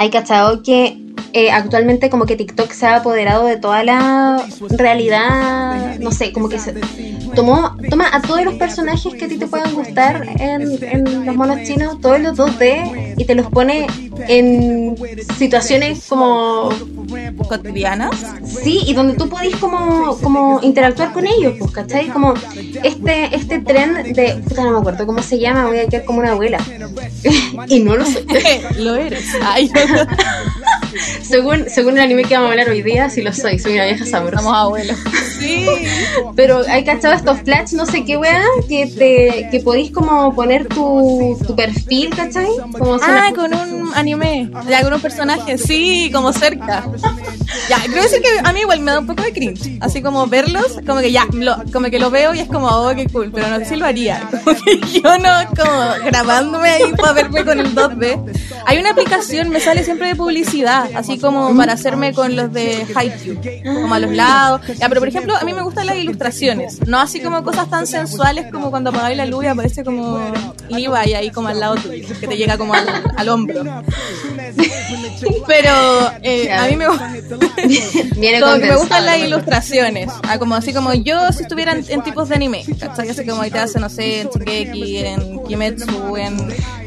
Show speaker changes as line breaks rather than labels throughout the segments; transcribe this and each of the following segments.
hay cachado que eh, actualmente como que TikTok se ha apoderado de toda la realidad, no sé, como que se tomó, toma a todos los personajes que a ti te puedan gustar en, en los monos chinos, todos los 2D, y te los pone en situaciones como
cotidianas.
Sí, y donde tú podís como, como interactuar con ellos, pues, ¿cachai? Como este, este tren de, puta, no me acuerdo cómo se llama, voy a quedar como una abuela. y no lo sé.
lo eres. Ay,
según, según el anime que vamos a hablar hoy día, sí lo soy, soy una vieja sabrosa.
Somos abuelos.
Sí. Pero hay cachado estos flash, no sé qué weá, que te, que podéis como poner tu, tu perfil, ¿cachai? Como
ah, con un anime, ya con un personaje, sí, como cerca. Ya, quiero decir que a mí igual me da un poco de cringe, así como verlos, como que ya, lo, como que lo veo y es como, oh, qué cool, pero no sé si lo haría. Como que yo no, como grabándome ahí para verme con el 2D. Hay una aplicación, me sale siempre de publicidad, así como para hacerme con los de Haikyuu, como a los lados. Ya, pero por ejemplo, a mí me gustan las ilustraciones, no así como cosas tan sensuales como cuando apagáis la luz y aparece como y ahí como al lado tuyo, que te llega como al, hombro. Pero eh, a mí me, me gustan las ilustraciones, ah, como así como yo si estuviera en, tipos de anime, ¿cachai? Así como ahí te hace, no sé, en Shigeki, en Kimetsu, en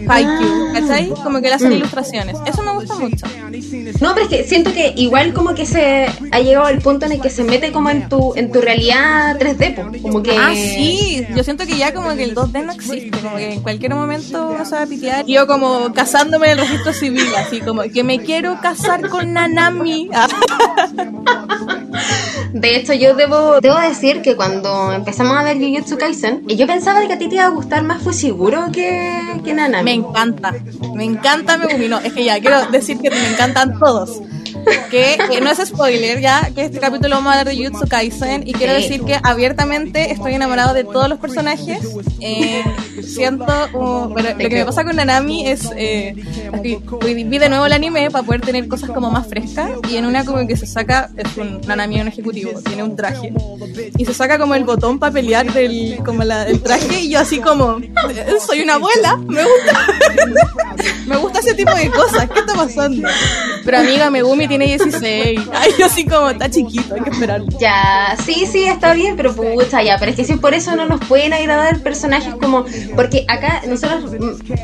Haikyuu, ¿cachai? Como que le hacen mm. ilustraciones. Eso me gusta mucho.
No, pero es que siento que igual como que se ha llegado al punto en el que se mete como en tu en tu realidad 3D, como que
Ah, sí, yo siento que ya como que el 2D no existe, como que en cualquier momento vas a pitear. Yo como casándome en el registro civil, así como que me quiero casar con Nanami.
De hecho, yo debo, debo decir que cuando empezamos a ver Jujutsu Kaisen, yo pensaba que a ti te iba a gustar más fue seguro que, que Nanami.
Me encanta, me encanta Megumi. No, es que ya quiero decir que me encantan todos que, no es spoiler ya, que este capítulo vamos a hablar de Jutsu Kaisen y quiero decir que abiertamente estoy enamorado de todos los personajes. Eh, siento, pero lo que me pasa con Nanami es, eh, vi de nuevo el anime para poder tener cosas como más frescas y en una como que se saca, es un Nanami un ejecutivo, tiene un traje y se saca como el botón para pelear del, como la, del traje y yo así como, soy una abuela, me gusta, me gusta ese tipo de cosas, ¿qué está pasando? Pero amiga, Megumi tiene 16. Ay, yo así como, está chiquito, hay que esperar.
Ya, sí, sí, está bien, pero pucha, ya. Pero es que si por eso no nos pueden agradar personajes como. Porque acá nosotros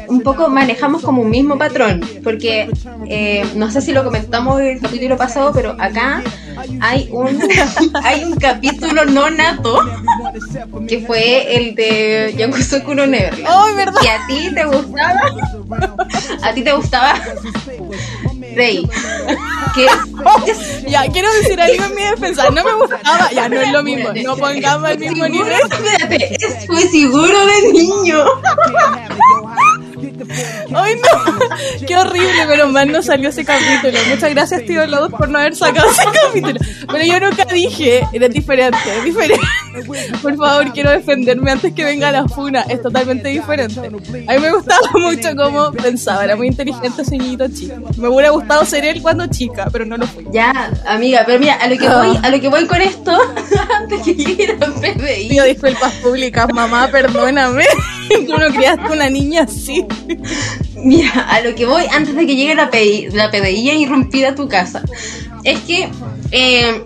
un poco manejamos como un mismo patrón. Porque eh, no sé si lo comentamos en el capítulo pasado, pero acá hay un, hay un capítulo no nato que fue el de Yakusoku no Never.
Oh, ¿verdad?
Y a ti te gustaba. A ti te gustaba Rey. Que
ya, quiero decir algo en mi defensa. No me gustaba. Ya, no es lo mismo. No pongamos el mismo nivel.
Espérate, fue seguro de niño.
¡Ay, no! ¡Qué horrible! Pero más no salió ese capítulo. Muchas gracias, tío Loud, por no haber sacado ese capítulo. Pero yo nunca dije, era diferente, es diferente. Por favor, quiero defenderme antes que venga la funa. Es totalmente diferente. A mí me gustaba mucho cómo pensaba, era muy inteligente ese niñito chico. Me hubiera gustado ser él cuando chica, pero no lo fui.
Ya, amiga, pero mira, a lo que ah. voy, a lo que voy con esto, antes que llegue la PDI.
Pido disculpas públicas, mamá, perdóname. Tú no criaste una niña así.
Mira, a lo que voy antes de que llegue la, PDI, la PDI irrumpida a tu casa. Es que, eh,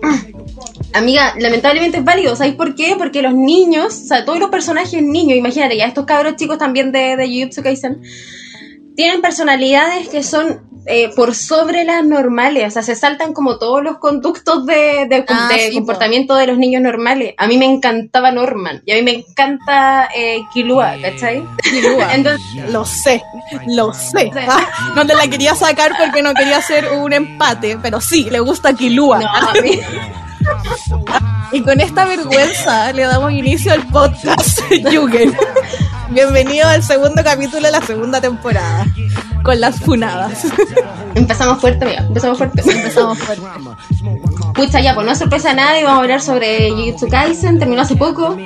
amiga, lamentablemente es válido. ¿Sabes por qué? Porque los niños, o sea, todos los personajes niños, imagínate, ya estos cabros chicos también de, de Jujutsu Kaisen, tienen personalidades que son eh, por sobre las normales, o sea, se saltan como todos los conductos de, de, ah, comportamiento de los niños normales. A mí me encantaba Norman y a mí me encanta eh, Kilua, ¿cachai?
Kilua. Entonces, lo sé, lo sé. no te la quería sacar porque no quería hacer un empate, pero sí, le gusta Kilua. y con esta vergüenza le damos inicio al podcast Yugen. Bienvenido al segundo capítulo de la segunda temporada con las funadas.
Empezamos fuerte, mira, empezamos fuerte.
Empezamos fuerte.
Pucha, ya, pues no sorpresa a nadie, vamos a hablar sobre Jujutsu Kaisen, terminó hace poco.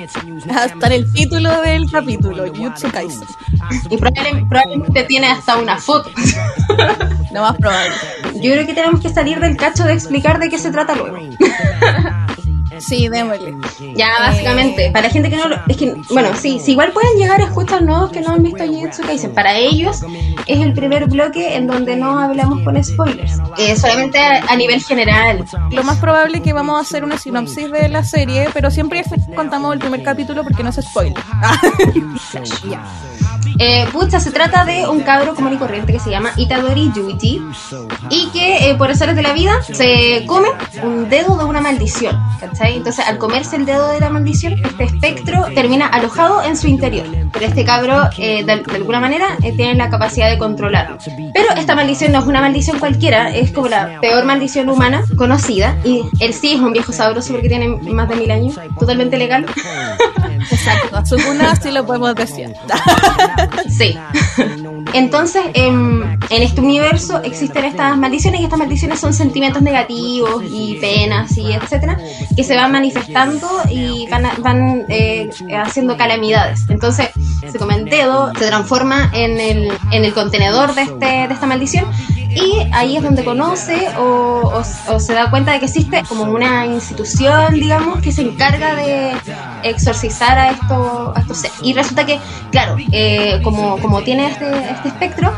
Hasta en el título del capítulo, Jujutsu Kaisen.
Y probablemente, tiene hasta una foto.
No más probable.
Yo creo que tenemos que salir del cacho de explicar de qué se trata luego.
Sí, démosle.
Ya, básicamente, para la gente que no lo- Es que, bueno, sí, sí, igual pueden llegar a escuchar nuevos que no han visto Jujutsu Kaisen. Para ellos es el primer bloque en donde no hablamos con spoilers. Eh, solamente a, a nivel general.
Lo más probable es que vamos a hacer una sinopsis de la serie, pero siempre contamos el primer capítulo porque no es spoiler. Ya.
Eh, pucha, se trata de un cabro común y corriente que se llama Itadori Yuichi y que eh, por azares de la vida se come un dedo de una maldición, ¿cachai? Entonces al comerse el dedo de la maldición, este espectro termina alojado en su interior. Pero este cabro, eh, de, de alguna manera, eh, tiene la capacidad de controlarlo. Pero esta maldición no es una maldición cualquiera, es como la peor maldición humana conocida y él sí es un viejo sabroso porque tiene más de mil años, totalmente legal.
Exacto. A Sukuna sí lo podemos decir.
Sí. Entonces, em, en este universo existen estas maldiciones y estas maldiciones son sentimientos negativos y penas y etcétera que se van manifestando y van, a- van eh, haciendo calamidades. Entonces, se come el dedo, se transforma en el, en el contenedor de, este, de esta maldición y ahí es donde conoce o, se da cuenta de que existe como una institución, digamos, que se encarga de exorcizar a estos, a estos seres. Y resulta que, claro, eh, como, como tiene este, este espectro,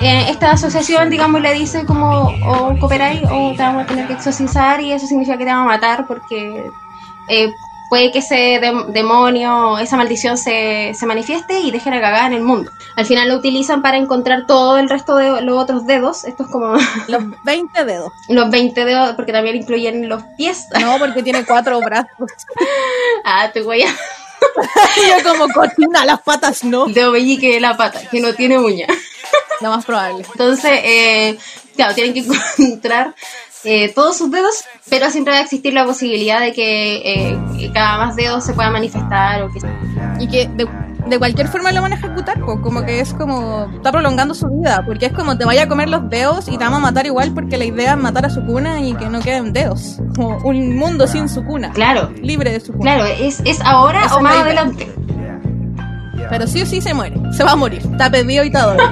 eh, esta asociación, digamos, le dice como o cooperáis o te vamos a tener que exorcizar y eso significa que te vamos a matar porque eh, puede que ese dem- demonio, esa maldición se, se manifieste y deje la cagada en el mundo. Al final lo utilizan para encontrar todo el resto de los otros dedos, estos como
Los 20 dedos.
los 20 dedos, porque también incluyen los pies.
No, porque tiene cuatro brazos.
Ah, te voy a...
Y yo como cochina, las patas no.
Dedo de la pata, que no tiene uña.
Lo más probable.
Entonces, eh, claro, tienen que encontrar eh, todos sus dedos, pero siempre va a existir la posibilidad de que, eh, que cada más dedos se pueda manifestar o que
Y que de, de cualquier forma lo van a ejecutar, po, como que es como, está prolongando su vida, porque es como te vaya a comer los dedos y te vamos a matar igual porque la idea es matar a su cuna y que no queden dedos. Como un mundo sin su cuna,
Claro,
libre de su cuna.
claro, es, es ahora
Esa
o más
la
adelante.
Pero sí o sí se muere, se va a morir, está pedido y todo.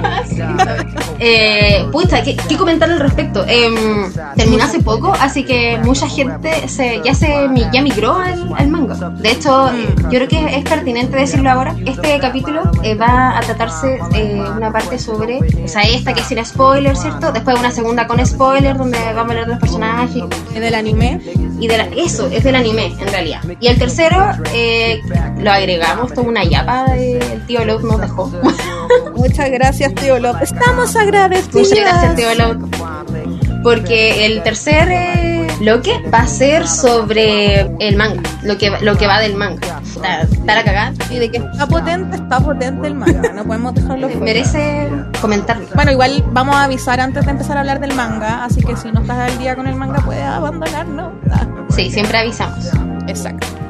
Eh, pucha, ¿qué, qué comentar al respecto? Em, terminó hace poco, así que mucha gente se, ya se ya migró al, al manga. De hecho, eh, yo creo que es pertinente decirlo ahora. Este capítulo eh, va a tratarse eh, una parte sobre, o sea, esta que es sin spoiler, ¿cierto? Después una segunda con spoiler, donde vamos a hablar de los personajes
Y del anime,
y de la- eso, es del anime en realidad. Y el tercero, eh, lo agregamos, toda una yapa, eh, el tío Love nos dejó.
muchas gracias tío López, estamos agradecidos.
Muchas gracias, Tío Love. Porque el tercer eh, bloque va a ser sobre el manga, lo que, lo que va del manga. Está, está la cagada.
Y de que está potente, está potente el manga, no podemos dejarlo fuera.
Merece comentarlo.
Bueno, igual vamos a avisar antes de empezar a hablar del manga, así que si no estás al día con el manga puedes abandonarnos.
Sí, siempre avisamos.
exacto.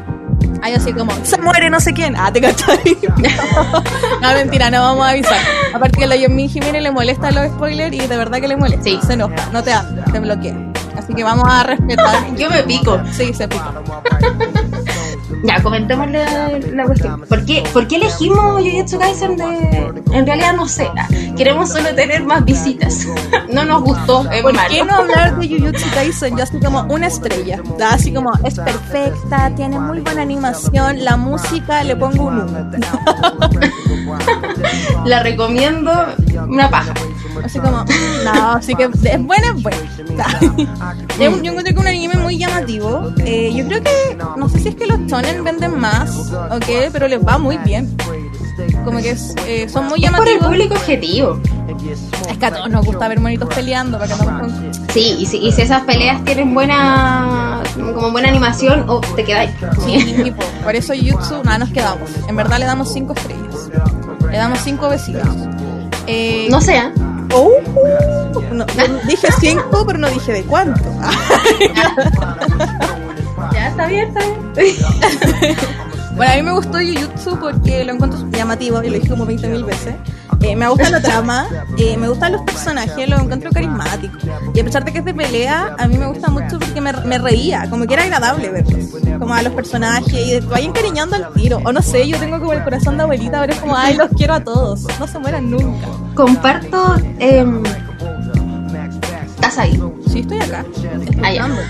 Hay así como, se muere no sé quién. Ah, te cachai. no, mentira, no vamos a avisar. Aparte que a la Yomi Jiménez le molesta los spoilers y de verdad que le molesta.
Sí.
Se enoja, no te habla, te bloquea. Así que vamos a respetar.
Yo me pico.
Sí, se pica.
Ya, comentemos la, la cuestión. ¿Por qué, ¿Por qué elegimos Jujutsu Kaisen de...? En realidad no sé. ah, Queremos solo tener más visitas. No nos gustó, es
¿Por
malo.
qué no hablar de Jujutsu Kaisen? Yo así como una estrella. Da Así como es perfecta, tiene muy buena animación, la música le pongo un 1.
La recomiendo una paja.
Así como, no, así que es buena, es buena. yo, yo encuentro que un anime muy llamativo. Eh, yo creo que, no sé si es que los shonen venden más o qué, pero les va muy bien. Como que es, eh, son muy
Es por el
llamativos.
público objetivo.
Es que a todos nos gusta ver monitos peleando para que con...
Sí, y si, y si esas peleas tienen buena como buena animación, oh, te quedáis.
Sí, por eso Jutsu, nada, nos quedamos. En verdad le damos 5 estrellas. Le damos 5 besitos. Eh,
No sea.
Oh, no, no, dije 5, pero no dije de cuánto.
Ya está bien, está bien.
Bueno, a mí me gustó Jujutsu porque lo encuentro llamativo y lo dije como 20 mil veces. Eh, me gusta la trama, eh, me gustan los personajes, los encuentro carismáticos. Y a pesar de que es de pelea, a mí me gusta mucho porque me, me reía, como que era agradable verlos. Como a los personajes y vayan encariñando al tiro. O no sé, yo tengo como el corazón de abuelita, pero es como, ay, los quiero a todos. No se mueran nunca.
Comparto. em, ¿Estás ahí?
Sí, estoy acá.
Ah,
escuchando.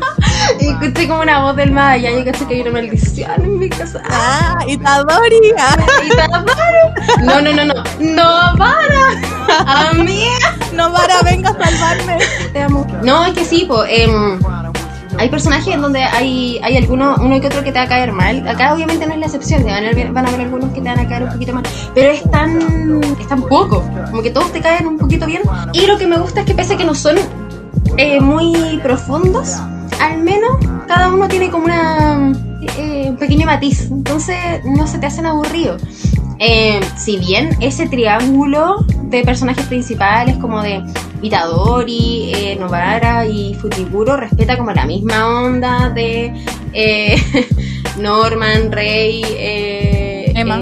y escuché como una voz del más allá. Yo caché que hay una maldición en mi casa.
Ah, Itadori. Ah.
Itadori. No, no, no, no. No para. Amiga.
No para, venga a salvarme.
Te amo. No, es que sí, pues. hay personajes en donde hay, hay algunos, uno que otro que te va a caer mal. Acá obviamente no es la excepción, van a, haber, van a haber algunos que te van a caer un poquito mal. Pero es tan, es tan poco, como que todos te caen un poquito bien. Y lo que me gusta es que pese a que no son eh, muy profundos, al menos cada uno tiene como una eh, un pequeño matiz, entonces no se te hacen aburridos. Eh, si bien ese triángulo de personajes principales como de Itadori, eh, Novara y Futiburo respeta como la misma onda de Norman, Rey,
Emma.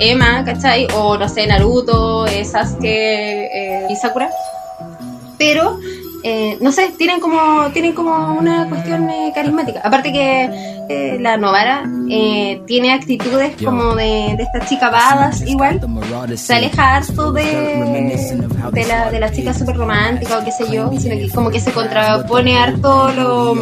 Emma, ¿cachai? O no sé, Naruto, Sasuke y Sakura. Pero eh, no sé, tienen como, tienen como una cuestión eh, carismática. Aparte que eh, la Novara tiene actitudes como de, de esta chica badass igual. Se aleja harto de, de, la, de la chica súper romántica o qué sé yo, sino que como que se contrapone harto lo,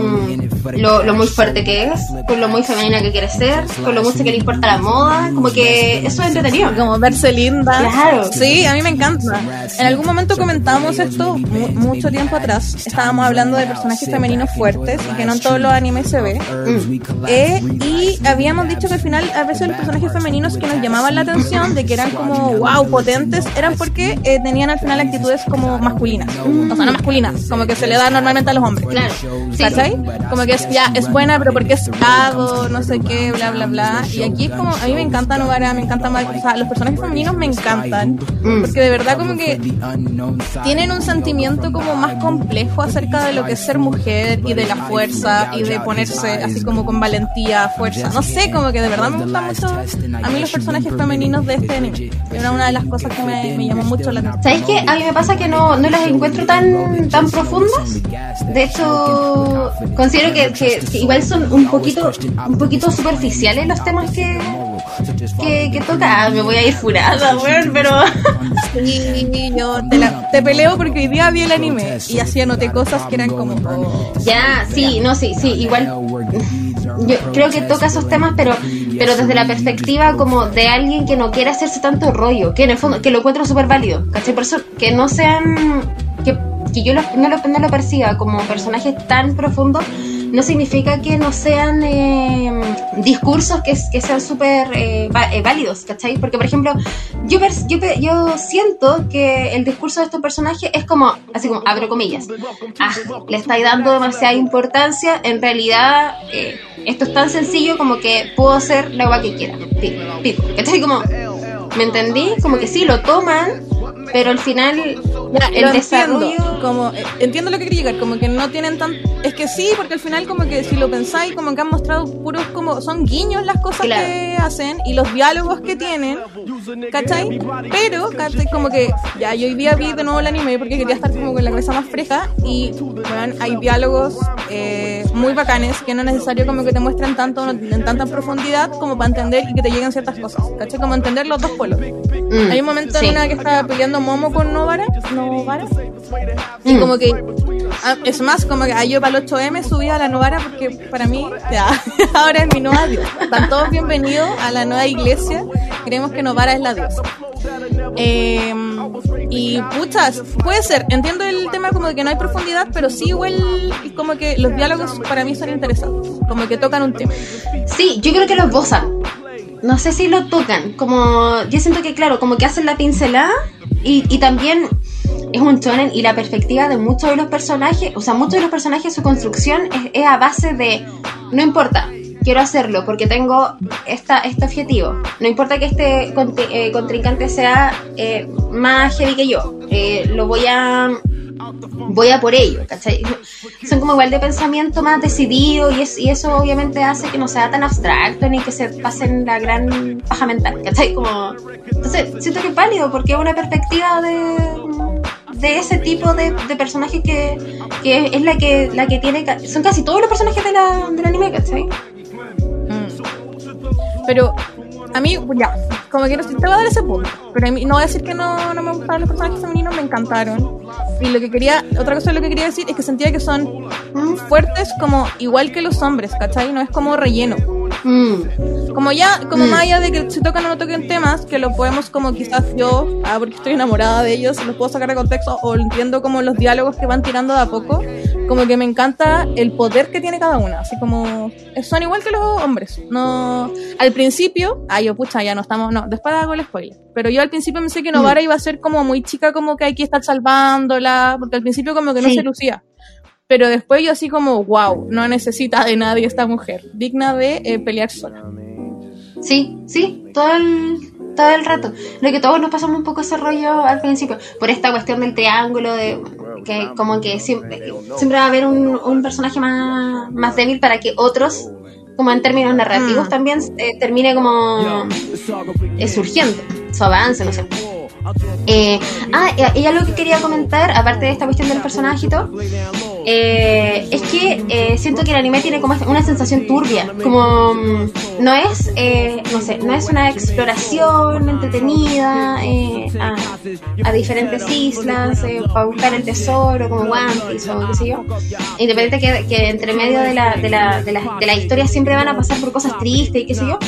lo, lo, muy fuerte que es, con lo muy femenina que quiere ser, con lo mucho que le importa la moda, como que eso es entretenido.
Como verse linda.
Claro.
Sí, a mí me encanta. En algún momento comentamos esto mucho tiempo atrás estábamos hablando de personajes femeninos fuertes y que no en todos los animes se ve. Mm. Eh, y habíamos dicho que al final a veces los personajes femeninos que nos llamaban la atención, de que eran como wow, potentes, eran porque eh, tenían al final actitudes como masculinas. O sea, no masculinas, como que se le da normalmente a los hombres.
Claro.
¿Cachai? Como que es, ya, es buena, pero porque es pago, no sé qué, bla, bla, bla. Y aquí es como, a mí me encanta Novara, me encanta más, o sea, los personajes femeninos me encantan. Mm. Porque de verdad como que tienen un sentimiento como más complejo acerca de lo que es ser mujer y de la fuerza y de ponerse así como con valentía, fuerza. No sé, como que de verdad me gustan mucho a mí los personajes femeninos de este anime. Era una de las cosas que me, me llamó mucho la atención.
¿Sabes qué? A mí me pasa que no, no las encuentro tan, tan profundas. De hecho, considero que, que, que igual son un poquito, un poquito superficiales los temas que que, toca. Ah, me voy a ir furada, weón, pero.
Sí, yo te, te, peleo porque hoy día vi el anime y así anoté cosas que eran como.
Ya, sí, no, sí, sí, igual. Yo creo que toca esos temas, pero pero desde la perspectiva como de alguien que no quiere hacerse tanto rollo, que en el fondo, que lo encuentro súper válido, ¿cachai? Por eso, que no sean. que, que yo no, lo, no lo perciba como personajes tan profundos no significa que no sean eh, discursos que, que sean súper eh, eh, válidos, ¿cachai? Porque, por ejemplo, yo, yo, yo siento que el discurso de estos personajes es como, así como, abro comillas, ah, le estáis dando demasiada importancia, en realidad esto es tan sencillo como que puedo hacer la agua que quiera, tipo, ¿cachai? Como, ¿me entendí? Como que sí, lo toman pero al final el desarrollo
entiendo, como eh, entiendo lo que quiere llegar como que no tienen tan es que sí porque al final como que si lo pensáis como que han mostrado puros como son guiños las cosas que hacen y los diálogos que tienen ¿cachai? pero ¿cachai? como que ya yo hoy día vi de nuevo el anime porque quería estar como con la cabeza más fresca y bueno, hay diálogos eh, muy bacanes que no es necesario como que te muestren tanto en tanta profundidad como para entender y que te lleguen ciertas cosas ¿cachai? como entender los dos pueblos mm, hay un momento en una que está peleando Momo con Novara, Novara. Y como que, ah, es más, como que yo para el 8M subí a la Novara porque para mí, ya, ahora es mi nueva diosa. Están todos bienvenidos a la nueva iglesia. Creemos que Novara es la diosa. Em, y puchas, puede ser, entiendo el tema como de que no hay profundidad, pero sí igual como que los diálogos para mí son interesantes, como que tocan un tema.
Sí, yo creo que los bozan no sé si lo tocan, como yo siento que claro, como que hacen la pincelada y, y también es un shonen y la perspectiva de muchos de los personajes, o sea, muchos de los personajes su construcción es, a base de no importa, quiero hacerlo porque tengo esta, este objetivo. No importa que este eh, contrincante sea eh, más heavy que yo, eh, lo voy a voy a por ello, ¿cachai? Son como igual de pensamiento más decidido y, es, y eso obviamente hace que no sea tan abstracto ni que se pasen la gran paja mental, ¿cachai? Como, entonces, siento que es válido porque es una perspectiva de, de ese tipo de, de personajes que, que, es la que, la que tiene, son casi todos los personajes de la, del anime, ¿cachai?
Mm. Pero a mí, ya, como que no te voy a dar ese punto. Pero a mí, no voy a decir que no, no me gustaron los personajes femeninos, me encantaron. Y lo que quería, otra cosa lo que quería decir es que sentía que son fuertes como igual que los hombres, ¿cachai? No es como relleno.
Mm.
Como ya, como
Mm.
más allá de que se tocan o no toquen temas, que lo podemos como quizás yo, ah, porque estoy enamorada de ellos, los puedo sacar de contexto, o entiendo como los diálogos que van tirando de a poco, como que me encanta el poder que tiene cada una, así como, son igual que los hombres, no, al principio, ay yo pucha, ya no estamos, no, después hago el spoiler, pero yo al principio pensé que Novara iba a ser como muy chica, como que hay que estar salvándola, porque al principio como que no
Sí.
se lucía. Pero después yo así como, wow, no necesita de nadie esta mujer, digna de eh, pelear sola.
Sí, sí, todo el, todo el rato. Lo que todos nos pasamos un poco ese rollo al principio, por esta cuestión del triángulo, de que como que siempre, siempre va a haber un, un personaje más, más débil para que otros, como en términos narrativos
Mm.
también, eh, termine como eh, surgiendo, su avance, no sé. Eh, ah, y, y algo que quería comentar, aparte de esta cuestión del personaje y todo, eh, es que eh, siento que el anime tiene como una sensación turbia, como mm, no es, eh, no sé, no es una exploración entretenida eh, a, diferentes islas eh, para buscar el tesoro, como One Piece o qué sé yo. Independiente que, que entre medio de la, de, la, de, la, de la historia siempre van a pasar por cosas tristes y qué sé yo,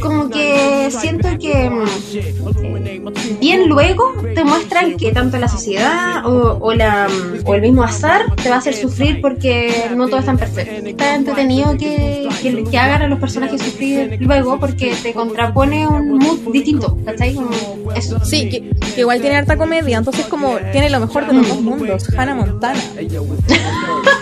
como que siento que mm, bien luego te muestran que tanto la sociedad o, o, la, mm, o el mismo azar te va a hacer sufrir porque no todo es tan perfecto. Está entretenido que, que, que hagan a los personajes sufrir luego porque te contrapone un mood distinto, ¿cachai? Como eso.
Sí, que, que igual tiene harta comedia, entonces como tiene lo mejor de los dos mundos, Hannah Montana.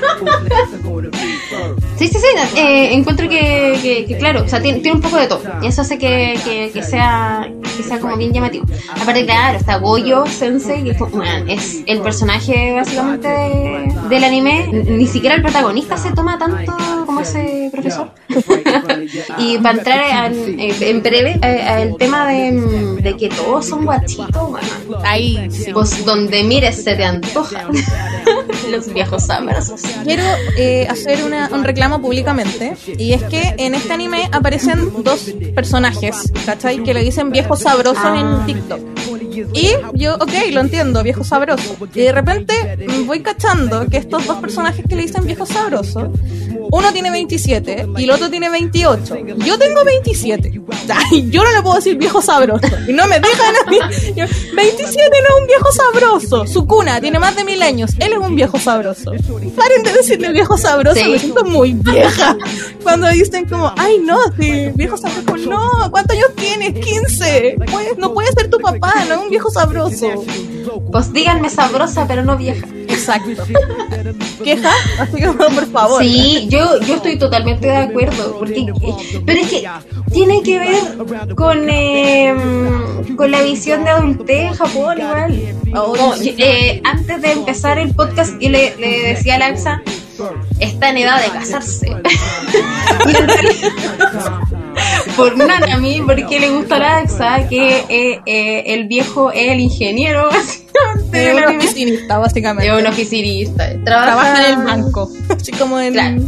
Sí, sí, sí, eh, encuentro que, que, que, claro, o sea, tiene, tiene un poco de todo. Y eso hace que, que, sea, que sea como bien llamativo. Aparte, claro, está Goyo Sensei, que es, bueno, es el personaje básicamente de- del anime. Ni siquiera el protagonista se toma tanto como ese profesor. y para entrar en, en breve eh, al tema de, de que todos son guachitos, bueno,
Ahí,
pues donde mires se te antoja. Los viejos sabrosos.
Quiero eh, hacer una- un reclamo públicamente, y es que en este anime aparecen dos personajes, ¿cachai? Que le dicen viejos sabrosos en TikTok. Y yo, ok, lo entiendo, viejo sabroso. Y de repente voy cachando que estos dos personajes que le dicen viejo sabroso, uno tiene 27 y el otro tiene 28. Yo tengo 27. Ay, yo no le puedo decir viejo sabroso. Y no me dejan a mí. Yo, 27 no es un viejo sabroso. Su cuna tiene más de mil años. Él es un viejo sabroso. Paren de decirle viejo sabroso.
Sí.
Me siento muy vieja. Cuando dicen como, ay no, sí, viejo sabroso. No, ¿cuántos años tienes? 15. Pues, no puede ser tu papá, no un viejo sabroso.
Pues díganme sabrosa, pero no vieja.
Exacto. ¿Queja? Así que por favor.
Sí, yo, yo estoy totalmente de acuerdo. Porque, pero es que tiene que ver con, eh, con la visión de adultez en Japón igual. Como, eh, antes de empezar el podcast, yo le, le decía a Lanza, está en edad de casarse. y en realidad, por nada a mí, porque le gusta a Lanza que eh, eh, el viejo es el ingeniero, básicamente,
Es un oficinista, básicamente.
Es un oficinista.
Trabaja en el banco. Así como en.
Claro.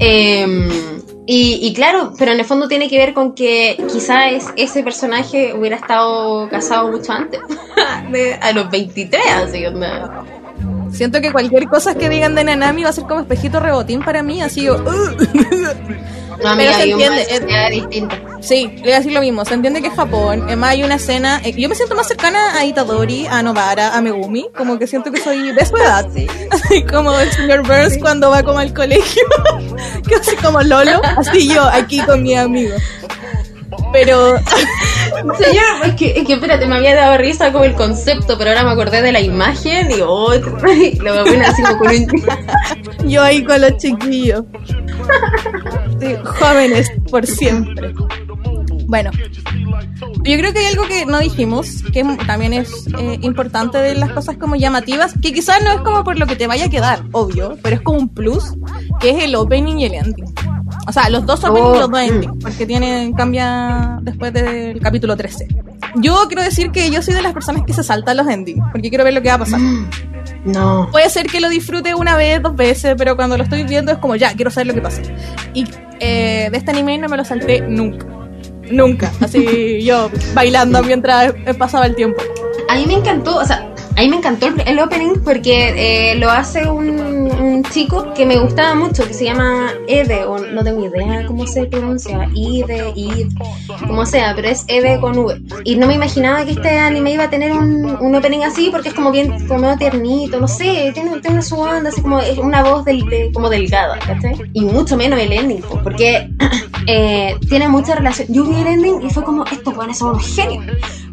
Eh, y, y claro, pero en el fondo tiene que ver con que quizás ese personaje hubiera estado casado mucho antes, de- a los 23, así onda.
Siento que cualquier cosa que digan de Nanami va a ser como espejito rebotín para mí, así yo.
No, amiga,
se
hay una
entiende, es-
sociedad distinta.
Sí, le voy a decir lo mismo. Se entiende que es Japón. Además, hay una escena. eh, yo me siento más cercana a Itadori, a Novara, a Megumi. Como que siento que soy de su edad. Así como el señor Burns cuando va como al colegio. que así como Lolo. Así yo, aquí con mi amigo. Pero.
Señor, es que, es que espérate, me había dado risa como el concepto, pero ahora me acordé de la imagen y oh, lo voy a poner así como con un...
Yo ahí con los chiquillos. Sí, jóvenes por siempre. Bueno, yo creo que hay algo que no dijimos, que también es eh, importante de las cosas como llamativas, que quizás no es como por lo que te vaya a quedar, obvio, pero es como un plus, que es el opening y el ending. O sea, los dos openings
Oh,
y los dos endings, porque tienen, cambia después del capítulo 13. Yo quiero decir que yo soy de las personas que se saltan los endings, porque quiero ver lo que va a pasar.
No.
Puede ser que lo disfrute una vez, dos veces, pero cuando lo estoy viendo es como ya, quiero saber lo que pasa. Y eh, de este anime no me lo salté nunca. nunca. Así yo bailando mientras pasaba el tiempo.
A mí me encantó, o sea, a mí me encantó el, opening porque eh, lo hace un, un chico que me gustaba mucho, que se llama Ede, o no tengo idea cómo se pronuncia, Ide, Id, como sea, pero es Ede con V. Y no me imaginaba que este anime iba a tener un, un opening así porque es como bien, como tiernito, no sé, tiene, tiene su onda, así como es una voz del, de- como delgada, ¿cachai? Y mucho menos el ending, po, porque eh, tiene mucha relación. Yo vi el ending y fue como, estos buenos son unos genios.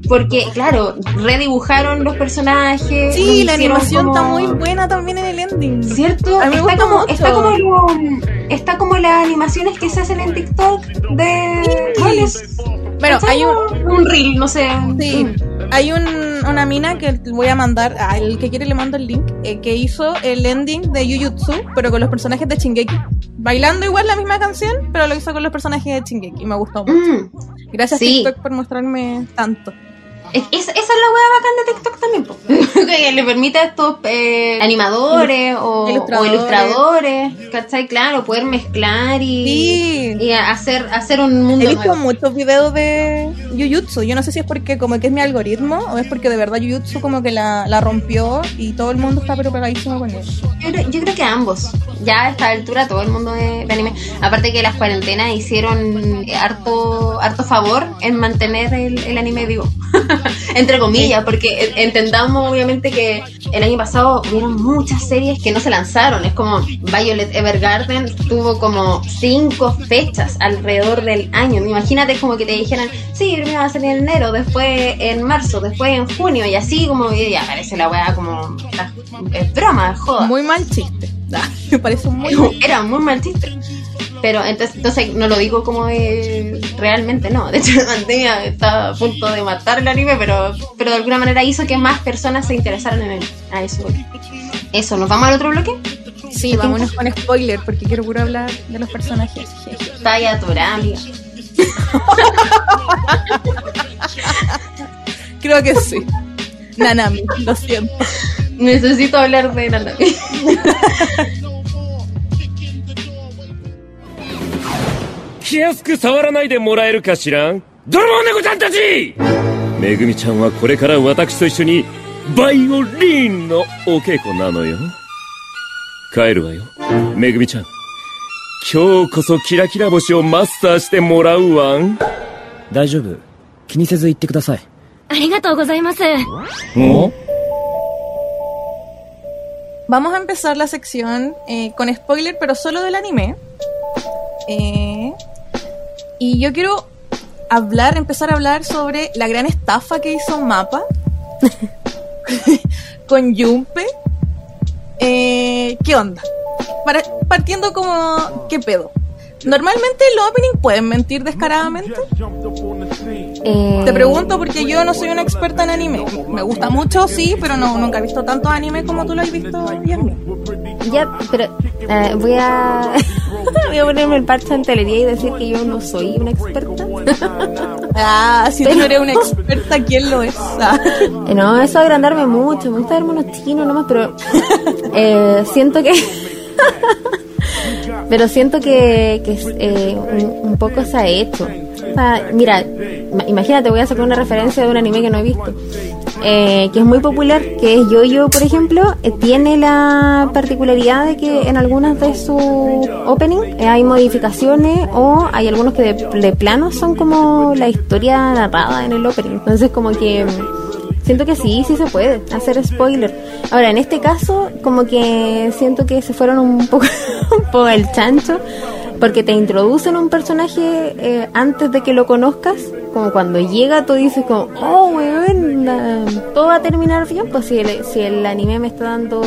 Porque, claro, redibujaron los personajes.
Sí, la animación
como-
está muy buena también en el ending.
¿Cierto?
A mí me
está, como, está como lo- está como las animaciones que se hacen en TikTok de roles.
Bueno, hay un,
un reel, no sé.
Sí, hay un, una mina que voy a mandar, al que quiere le mando el link, eh, que hizo el ending de Jujutsu, pero con los personajes de Shingeki. Bailando igual la misma canción, pero lo hizo con los personajes de Shingeki. Me gustó mucho.
Mm.
Gracias
Sí.
TikTok por mostrarme tanto.
Es- esa, esa es la hueá bacán de TikTok también, po. que le permite a estos eh, animadores o
Ilustradores.
o ilustradores, ¿cachai? Claro, poder mezclar y,
Sí.
y hacer, hacer un mundo
He visto
nuevo.
muchos videos de Jujutsu. Yo no sé si es porque como que es mi algoritmo o es porque de verdad Jujutsu como que la, la rompió y todo el mundo está pero pegadísimo con él.
Yo creo, yo creo que ambos. Ya a esta altura todo el mundo de, de anime. Aparte que las cuarentenas hicieron harto, harto favor en mantener el, el anime vivo. Entre comillas, porque entendamos obviamente que el año pasado hubieron muchas series que no se lanzaron. Es como Violet Evergarden tuvo como cinco fechas alrededor del año. Imagínate como que te dijeran, sí, primero va a salir en enero, después en marzo, después en junio, y así como y ya parece la weá como es broma, joda.
Muy mal chiste. Me parece muy
Era muy mal chiste. Pero entonces, entonces no lo digo como de- realmente, no. De hecho, la pandemia está a punto de matar el anime, pero, pero de alguna manera hizo que más personas se interesaran en él. A eso. Eso, ¿nos vamos al otro bloque?
Sí, vámonos con spoiler porque quiero puro hablar de los personajes.
Está ya amiga.
Creo que sí. Nanami, lo siento.
Necesito hablar de Nanami.
気安く触らないでもらえるかしらん？泥棒猫ちゃんたち！めぐみちゃんはこれから私と一緒にバイオリンのお稽古なのよ。帰るわよ。めぐみちゃん今日こそキラキラ星をマスターしてもらうわん？
大丈夫。気にせず言ってください。
ありがとうございます。
お
？Vamos a empezar la sección eh, con spoiler, pero solo del anime. Eh, y yo quiero hablar, empezar a hablar sobre la gran estafa que hizo Mapa con Yumpe. Eh, ¿Qué onda? Para- partiendo como, ¿qué pedo? Normalmente los opening pueden mentir descaradamente.
Eh,
Te pregunto porque yo no soy una experta en anime. Me gusta mucho, sí, pero no, nunca he visto tanto anime como tú lo has visto.
Ya, pero eh, voy a voy a ponerme el parche en telería y decir que yo no soy una experta.
Ah, si tú eres una experta, ¿quién lo es? Ah.
Eh, no, eso agrandarme mucho. Me gusta verme unos chinos nomás, pero eh, siento que. Pero siento que, que eh, un, poco se ha hecho. Mira, ma- imagínate, voy a sacar una referencia de un anime que no he visto. eh, que es muy popular, que es Yo-Yo, por ejemplo, eh, tiene la particularidad de que en algunas de sus opening eh, hay modificaciones o hay algunos que de, plano son como la historia narrada en el opening. Entonces, como que siento que sí, sí se puede hacer spoiler. Ahora, en este caso, como que siento que se fueron un poco, poco al chancho. Porque te introducen un personaje eh, antes de que lo conozcas, como cuando llega tú dices como, oh, weón, la- todo va a terminar bien, pues si el, si el anime me está dando,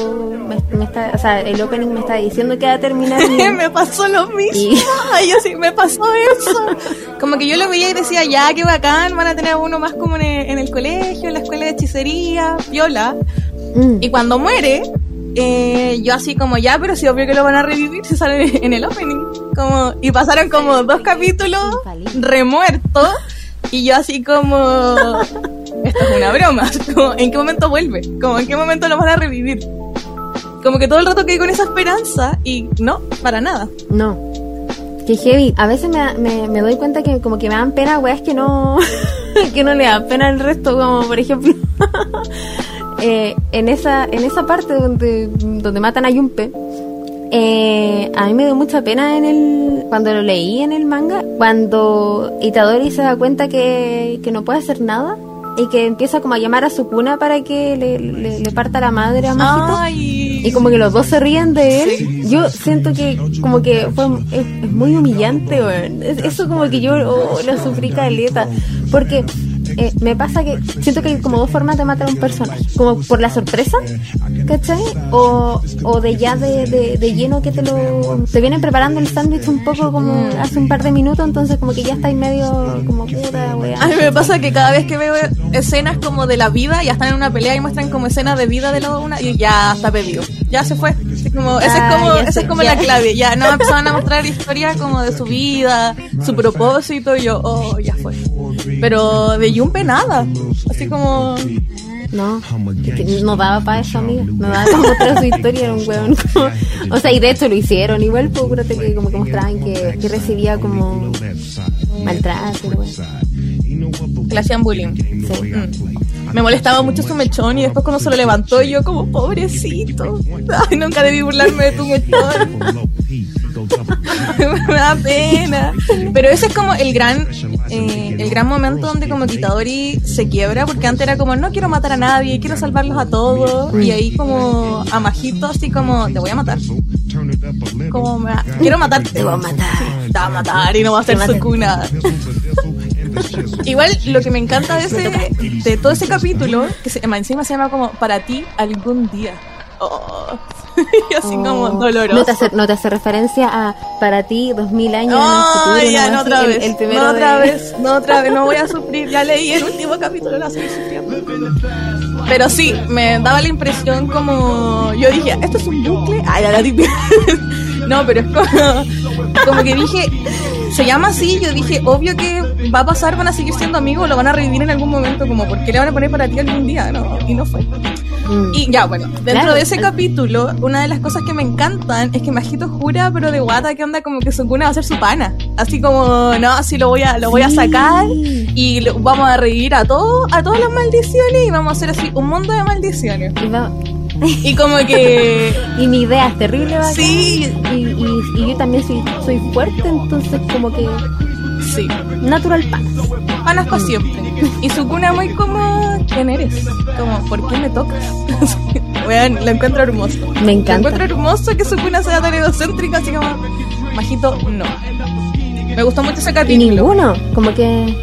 me, me está, o sea, el opening me está diciendo que va a terminar bien.
me pasó lo mismo.
Y-
Ay, yo sí, me pasó eso. Como que yo lo veía y decía, ya, qué bacán, van a tener uno más como en el, en el colegio, en la escuela de hechicería, viola.
Mm.
Y cuando muere, eh, yo así como, ya, pero sí, obvio que lo van a revivir si sale en el opening. Como, y pasaron como dos capítulos remuertos. Y yo así como, esto es una broma. Como, ¿En qué momento vuelve? Como, ¿en qué momento lo van a revivir? Como que todo el rato quedé con esa esperanza y no, para nada.
No.
Que heavy. A veces me, me, me doy cuenta que como que me dan pena weas que no, que no le dan pena al resto, como por ejemplo, eh, en esa, en esa parte donde, donde matan a Yunpe, eh, a mí me dio mucha pena en el cuando lo leí en el manga, cuando Itadori se da cuenta que, que no puede hacer nada y que empieza como a llamar a su cuna para que le, le- le parta la madre a Majito.
Ay.
Y como que los dos se ríen de él. Yo siento que como que fue es, es muy humillante, weón. Es- Eso como que yo oh, lo sufrí caleta. Porque eh, me pasa que siento que hay como dos formas de matar a un personaje. Como por la sorpresa, ¿cachai? O, o de ya de, de, de lleno que te lo... Te vienen preparando el sándwich un poco como hace un par de minutos, entonces como que ya estáis medio como puta, weón.
A mí me pasa que cada vez que veo escenas como de la vida, ya están en una pelea y muestran como escenas de vida de la una y ya está pedido. Ya se fue. Como, esa
Ah,
es como, esa
sé,
es como
ya.
la clave. Ya no empezaban a mostrar historias como de su vida, su propósito y yo, oh, ya fue. Pero de Yumpe nada. Así como,
No, no daba para eso, amiga. No daba para mostrar su historia, era un weón. como- o sea, y de hecho lo hicieron igual, pues que como que mostraban que, que recibía como maltrato, weón.
Que le hacían bullying.
Sí.
Mm. Me molestaba mucho su mechón y después cuando se lo levantó yo como pobrecito. Ay, nunca debí burlarme de tu mechón. me da pena. Pero ese es como el gran eh, el gran momento donde como Kitadori se quiebra porque antes era como no quiero matar a nadie, quiero salvarlos a todos y ahí como a Majito así como te voy a matar. Como me va- quiero matarte. Te voy a matar. Te voy a matar y no va a su cuna. Igual lo que me encanta de ese de todo ese capítulo, que se, encima se llama como para ti algún día. Oh. y así como
Oh,
doloroso.
No te, hace, no te hace referencia a para ti, dos mil años en el futuro.
Ya, no otra
el-
vez.
El, primero
no otra
de-
vez, no otra vez, no voy a sufrir. Ya leí el último capítulo, la estoy sufriendo. Pero sí, me daba la impresión como. Yo dije, ¿esto es un bucle? Ay, la típica. No, pero es como. Como que dije, se llama así. Yo dije, obvio que va a pasar, van a seguir siendo amigos, lo van a revivir en algún momento. Como, ¿por qué le van a poner para ti algún día? No, y no fue.
Mm.
Y ya, bueno, dentro
Claro,
de ese capítulo, una de las cosas que me encantan es que Majito jura, pero de guata, que onda como que Sukuna va a ser su pana. Así como, no, así lo voy a, lo voy a sacar y lo- vamos a revivir a todos, a todas las maldiciones y vamos a hacer así un mundo de maldiciones.
Y, va-
Y como que,
y mi idea es terrible, bacán.
Sí.
Y, y, y yo también soy, soy fuerte, entonces como que
sí,
natural pan.
panas para siempre. Y Sukuna muy como, ¿quién eres? Como, ¿por qué me tocas? Weón, lo encuentro hermoso.
Me
Lo
encanta.
encuentro hermoso que Sukuna sea tan egocéntrica, así como, Majito, no. Me gustó mucho ese
Y
capítulo.
ninguno, como que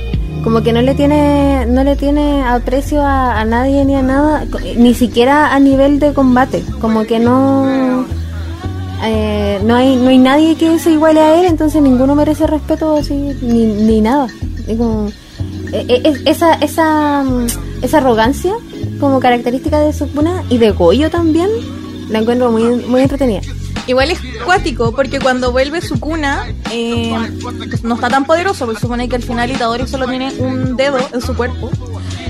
como que no le tiene no le tiene aprecio a, nadie ni a nada, ni siquiera a nivel de combate, como que no eh, no hay no hay nadie que se iguale a él, entonces ninguno merece respeto así ni, ni nada. Es eh, eh, esa esa mm, esa arrogancia como característica de Sukuna y de Goyo también la encuentro muy muy entretenida.
Igual es cuático porque cuando vuelve su cuna eh, no está tan poderoso porque supone que al final Itadori solo tiene un dedo en su cuerpo.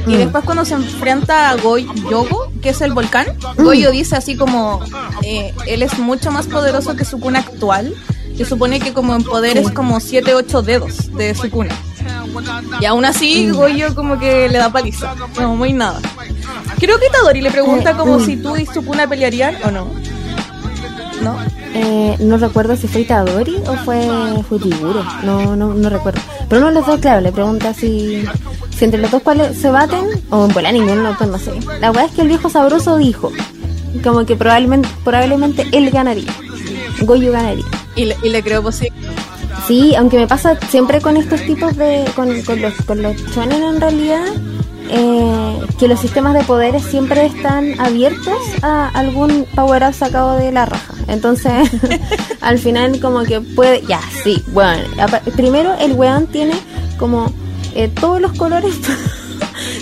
Y
Mm.
después cuando se enfrenta a Goy Yogo, que es el volcán,
Mm.
Goyo dice así como eh, él es mucho más poderoso que su cuna actual. Que supone que como en poder es como 7, 8 dedos de su cuna. Y aún así
Mm.
Goyo como que le da paliza. No, muy nada. Creo que Itadori le pregunta como si tú y su cuna pelearían o no. ¿No?
Eh, no recuerdo si fue Itadori o fue Futiguro. No, no, no recuerdo. Pero uno de los dos, claro, le pregunta si, si entre los dos cuales se baten o en bola ninguno dos, no sé. La verdad es que el viejo sabroso dijo como que probablemente, probablemente él ganaría. Goyo ganaría.
Y le, y le creo posible.
Sí, aunque me pasa siempre con estos tipos de. con, con los, con los shonen en realidad, eh, que los sistemas de poderes siempre están abiertos a algún power up sacado de la raja. Entonces, al final, como que puede. Ya, sí, bueno. Primero, el weón tiene como eh, todos los colores.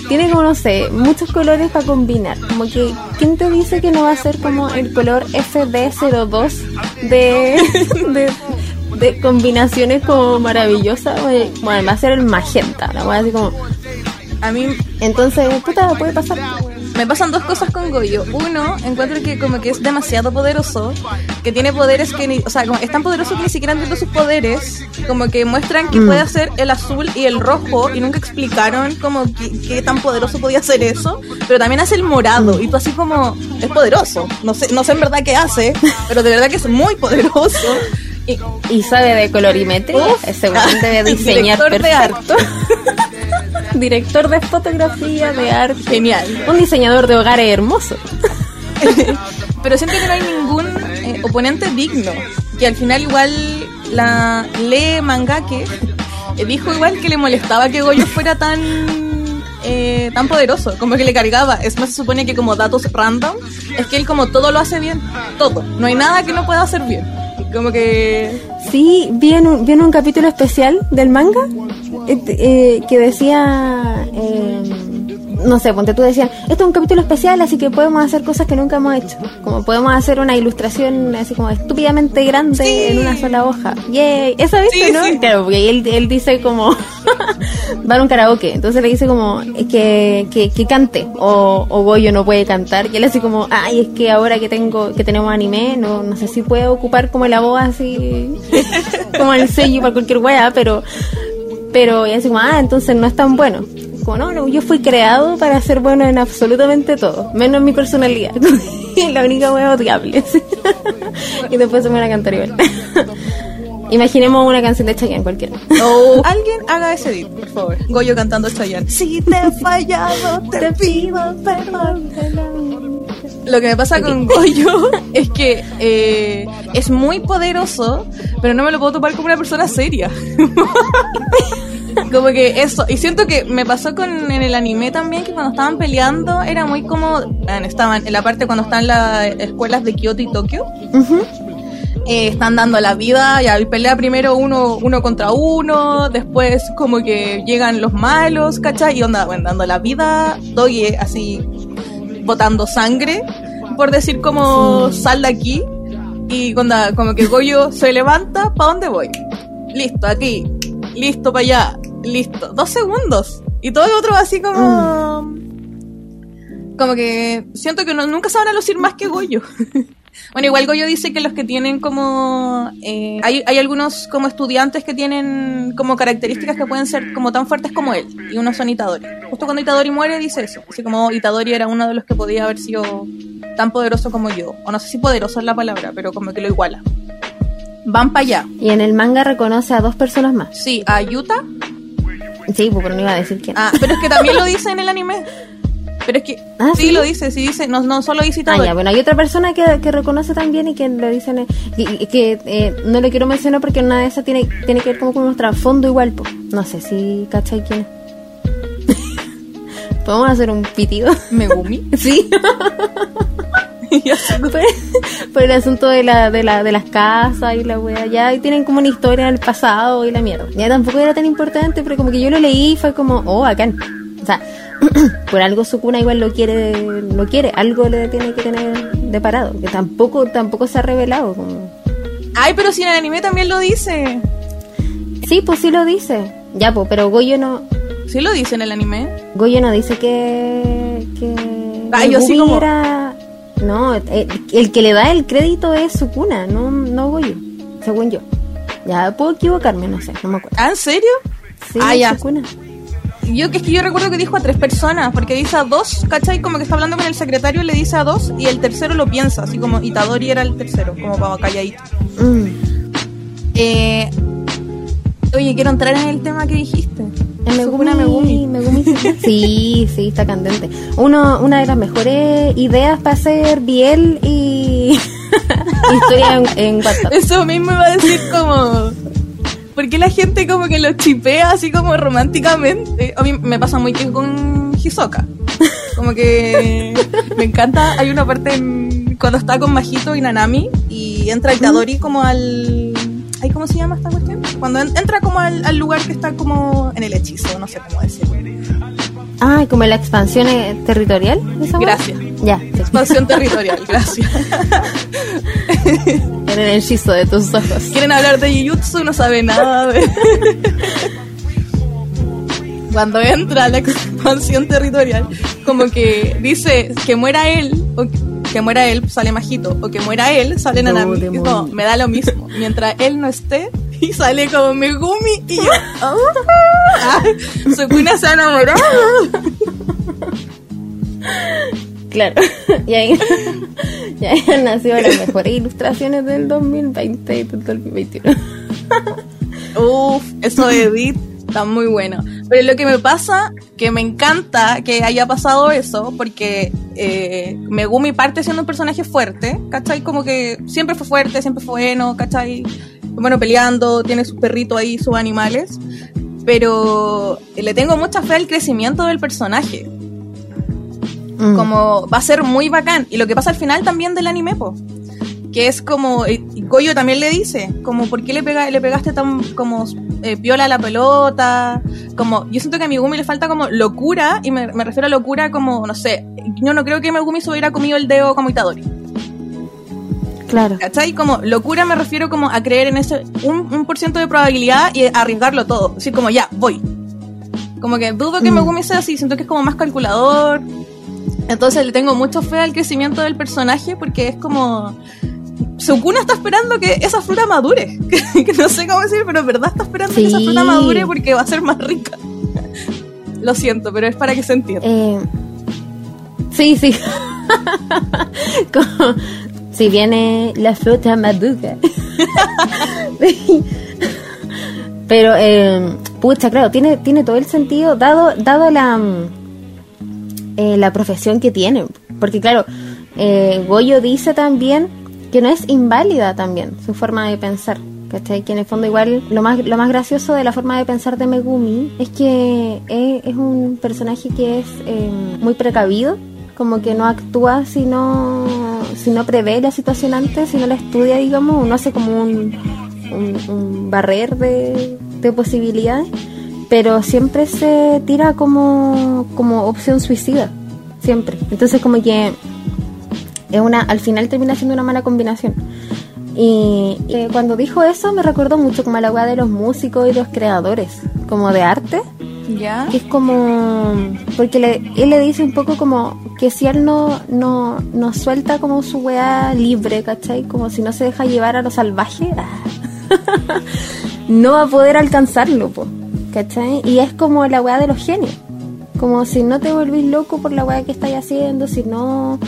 Tiene como, no sé, muchos colores para combinar. Como que, ¿quién te dice que no va a ser como el color FB02 de, de, de combinaciones como maravillosas? Bueno, va a ser el magenta, la voy a decir como...
A mí
Entonces, puta, puede pasar.
me pasan dos cosas con Goyo. Uno, encuentro que como que es demasiado poderoso, que tiene poderes que ni, o sea, como es tan poderoso que ni siquiera entiendo sus poderes, como que muestran que
Mm.
puede hacer el azul y el rojo y nunca explicaron como qué, qué tan poderoso podía hacer eso, pero también hace el morado y tú así como es poderoso. No sé, no sé en verdad qué hace, pero de verdad que es muy poderoso. Y,
Y sabe de colorimetría. Weón debe diseñar
Director de
perfecto. Director de fotografía, de arte.
genial.
Un diseñador de hogares hermoso.
pero siento que no hay ningún eh, oponente digno. Que al final igual la Lee Mangake eh, dijo igual que le molestaba que Goyo fuera tan eh, tan poderoso, como que le cargaba. Es más, se supone que como datos random, es que él como todo lo hace bien, todo. No hay nada que no pueda hacer bien. Como que...
Sí, vi en un, capítulo especial del manga eh, eh, que decía, eh, no sé, ponte tú decían, esto es un capítulo especial, así que podemos hacer cosas que nunca hemos hecho. Como podemos hacer una ilustración así como estúpidamente grande
Sí.
en una sola hoja. Yay, eso viste,
Sí,
¿no?
sí.
Claro, porque él, él dice como, va a un karaoke, entonces le dice como que, que, que cante, o, o Goyo no puede cantar, y él así como, ay, es que ahora que tengo, que tenemos anime, no, no sé si puedo ocupar como la voz así, como el sello para cualquier wea, pero, pero, y así como, ah, entonces no es tan bueno. Como, no, no, yo fui creado para ser bueno en absolutamente todo, menos en mi personalidad. la única wea odiable. y después se me van a cantar igual. Imaginemos una canción de Chayanne cualquiera.
O alguien haga ese edit, por favor. Goyo cantando Chayanne. Si te he fallado, te pido perdón. Lo que me pasa con Goyo es que eh, es muy poderoso, pero no me lo puedo tomar como una persona seria. como que eso. Y siento que me pasó con en el anime también, que cuando estaban peleando era muy como... bueno, estaban en la parte cuando están las escuelas de Kyoto y Tokio. Eh, están dando la vida, ya pelea primero uno, uno contra uno, después como que llegan los malos, ¿cachai? Y onda, bueno, dando la vida, Doye así botando sangre, por decir como sal de aquí, y onda, como que Goyo se levanta, ¿para dónde voy? Listo, aquí, listo para allá, listo, dos segundos, y todo el otro así como... Como que siento que no- nunca se van a lucir más que Goyo. Bueno, igual Goyo dice que los que tienen como... eh, hay, hay algunos como estudiantes que tienen como características que pueden ser como tan fuertes como él. Y unos son Itadori. Justo cuando Itadori muere dice eso. Así como Itadori era uno de los que podía haber sido tan poderoso como yo. O no sé si poderoso es la palabra, pero como que lo iguala. Van para allá.
Y en el manga reconoce a dos personas más.
Sí, a Yuta.
Sí, pues, pero no iba a decir quién.
Ah, pero es que también lo dice en el anime. Pero es que...
Ah,
sí,
¿sí?
lo dice, sí dice. No, no solo dice
Ah,
Itadori.
ya, bueno, hay otra persona que, que reconoce también y que le dicen eh, y- y que eh, no lo quiero mencionar porque una de esas tiene, tiene que ver como con un trasfondo igual, pues. No sé si cachai quién es. Podemos hacer un pitido.
Megumi.
sí. por, el asunto de la, de la, de las casas y la wea, ya y tienen como una historia del pasado y la mierda. Ya tampoco era tan importante, pero como que yo lo leí y fue como, oh, bacán. O sea, por algo Sukuna igual lo quiere, lo quiere, algo le tiene que tener de parado, que tampoco, tampoco se ha revelado como.
Ay, pero si en el anime también lo dice.
Sí, pues sí lo dice. Ya, pues, pero Goyo no,
Sí lo dice en el anime.
Goyo no dice que. que
Ah, yo así como-
era. No, el, el que le da el crédito es Sukuna, no, no Goyo, según yo. Ya puedo equivocarme, no sé, no me acuerdo.
¿Ah, en serio?
Sí,
Ah, ya.
Sukuna.
Yo que es que yo recuerdo que dijo a tres personas, porque dice a dos, ¿cachai? Como que está hablando con el secretario, le dice a dos y el tercero lo piensa, así como Itadori era el tercero, como para calladito.
Mm.
Eh, oye, quiero entrar en el tema que dijiste.
Megumi,
Megumi.
Megumi, sí, sí, está candente. Uno, una de las mejores ideas para hacer Biel y historia en, en WhatsApp.
Eso mismo iba a decir como... ¿Por qué la gente como que lo chipea así como románticamente? A mí me pasa muy que con Hisoka. Como que me encanta, hay una parte en- cuando está con Majito y Nanami y entra Itadori como al... ¿Cómo se llama esta cuestión? Cuando en- entra como al, al lugar que está como en el hechizo, no sé cómo decirlo.
Ah, como la expansión eh, territorial.
Gracias.
Ya, sí.
Expansión territorial, gracias.
Era el hechizo de tus ojos.
Quieren hablar de Jujutsu, no sabe nada de... Cuando entra la expansión territorial, como que dice que muera él, o que muera él, sale Majito, o que muera él, sale Nanami.
No,
Y es como, me da lo mismo. Mientras él no esté, y sale como Megumi, y yo, ah, Sukuna se ha enamorado.
Claro. Y ahí, y ahí han nacido las mejores ilustraciones del 2020 y del 2021.
Uf, eso de Edith está muy bueno. Pero lo que me pasa, que me encanta que haya pasado eso, porque eh, Megumi parte siendo un personaje fuerte, ¿cachai? Como que siempre fue fuerte, siempre fue bueno, ¿cachai? Bueno, peleando, tiene sus perritos ahí, sus animales. Pero le tengo mucha fe al crecimiento del personaje.
Mm.
Como va a ser muy bacán. Y lo que pasa al final también del anime, po. Que es como, y y Goyo también le dice, como, ¿por qué le, pega, le pegaste tan como eh, viola a la pelota? Como, yo siento que a Megumi le falta como locura, y me, me refiero a locura como, no sé, yo no creo que Megumi se hubiera comido el dedo como Itadori.
Claro.
¿Cachai? Como locura me refiero como a creer en ese un, un por ciento de probabilidad y arriesgarlo todo. Decir como ya, voy. Como que dudo que
Mm.
Megumi sea así, siento que es como más calculador. Entonces le tengo mucho fe al crecimiento del personaje porque es como... Sukuna está esperando que esa fruta madure. que no sé cómo decir, pero en verdad está esperando que esa fruta madure porque va a ser más rica. Lo siento, pero es para que se entienda.
Eh, sí, sí. Como, si viene la fruta madura. Pero, eh, pucha, claro, tiene, tiene todo el sentido, dado, dado la, eh, la profesión que tiene. Porque, claro, eh, Goyo dice también que no es inválida también su forma de pensar. ¿Cachai? Que en el fondo igual lo más, lo más gracioso de la forma de pensar de Megumi es que es, un personaje que es eh, muy precavido, como que no actúa si no, si prevé la situación antes, si no la estudia, digamos, no hace como un, un, un barrer de, de posibilidades, pero siempre se tira como, como opción suicida, siempre. Entonces como que es una, al final termina siendo una mala combinación. Y cuando dijo eso me recordó mucho como a la weá de los músicos y los creadores, como de arte,
¿Ya?
que es como porque le- él le dice un poco como que si él no, no, no suelta como su weá libre, ¿cachai? Como si no se deja llevar a lo salvaje, ah, no va a poder alcanzarlo, po, ¿cachai? Y es como la weá de los genios, como si no te volvís loco por la weá que estáis haciendo, si no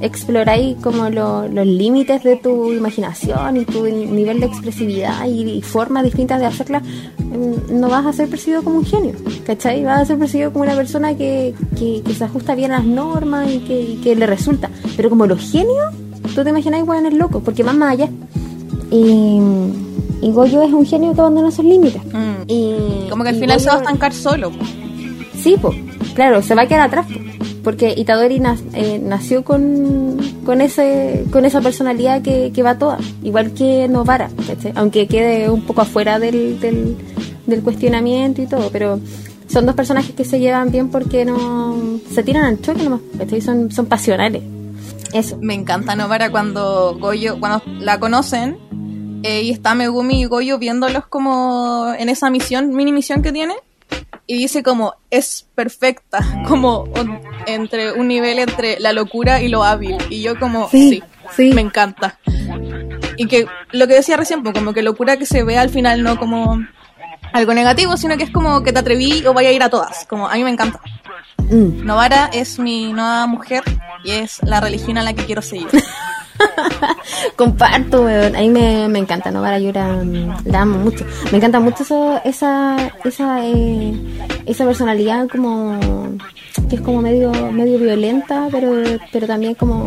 exploráis como lo- los límites de tu imaginación y tu nivel de expresividad y, y formas distintas de hacerla, mm, no vas a ser percibido como un genio, ¿cachai? Vas a ser percibido como una persona que, que, que se ajusta bien a las normas y que, y que le resulta. Pero como los genios, tú te imaginas igual en el loco, porque van más allá. Y, y Goyo es un genio que abandona sus límites.
Mm.
Y,
Como que al final se va a estancar solo.
Sí, pues, claro, se va a quedar atrás, po, porque Itadori nas- eh, nació con, con ese con esa personalidad que, que va toda, igual que Novara, aunque quede un poco afuera del, del, cuestionamiento y todo, pero son dos personajes que se llevan bien porque no se tiran al choque nomás. Son, son pasionales. Eso.
Me encanta Novara cuando Goyo, cuando la conocen eh, y está Megumi y Goyo viéndolos como en esa misión, mini misión que tiene y dice como es perfecta, como entre un nivel entre la locura y lo hábil y yo como
Sí,
sí,
sí.
me encanta y que lo que decía recién pues, como que locura que se ve al final no como algo negativo sino que es como que te atreví o vaya a ir a todas como a mí me encanta
Mm.
Novara es mi nueva mujer y es la religión a la que quiero seguir.
Comparto, weón. A mí me, me encanta Novara, yo la, la amo mucho. Me encanta mucho eso, esa, esa, eh, esa personalidad como que es como medio, medio violenta, pero, pero también como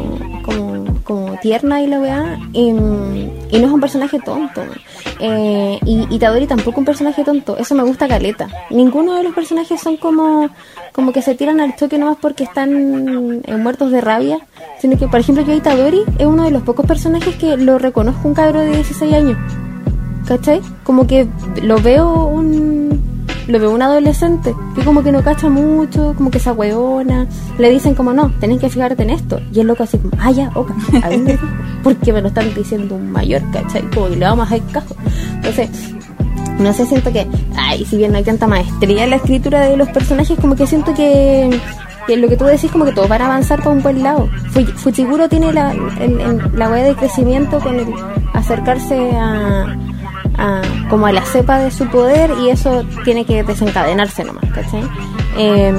tierna y la weá. Y, no es un personaje tonto. Eh, y, y Tadori tampoco un personaje tonto. Eso me gusta caleta. Ninguno de los personajes son como, como que se tiran al choque nomás porque están eh, muertos de rabia. Sino que, por ejemplo, yo Itadori es uno de los pocos personajes que lo reconozco un cabro de 16 años. ¿Cachai? Como que lo veo un lo veo un adolescente que como que no cacha mucho, como que se hueona. Le dicen como no, tenés que fijarte en esto. Y el loco así como, ah ya, ok, a ver, porque me lo están diciendo un mayor, ¿cachai? Como que le vamos a hacer caso. Entonces, no sé, siento que, ay, si bien no hay tanta maestría en la escritura de los personajes, como que siento que, que lo que tú decís como que todos van a avanzar para un buen lado. Fu- Fuchiguro tiene la, el- el- la hueá de crecimiento con el acercarse a, a- como a la cepa de su poder y eso tiene que desencadenarse nomás, ¿cachai? Eh,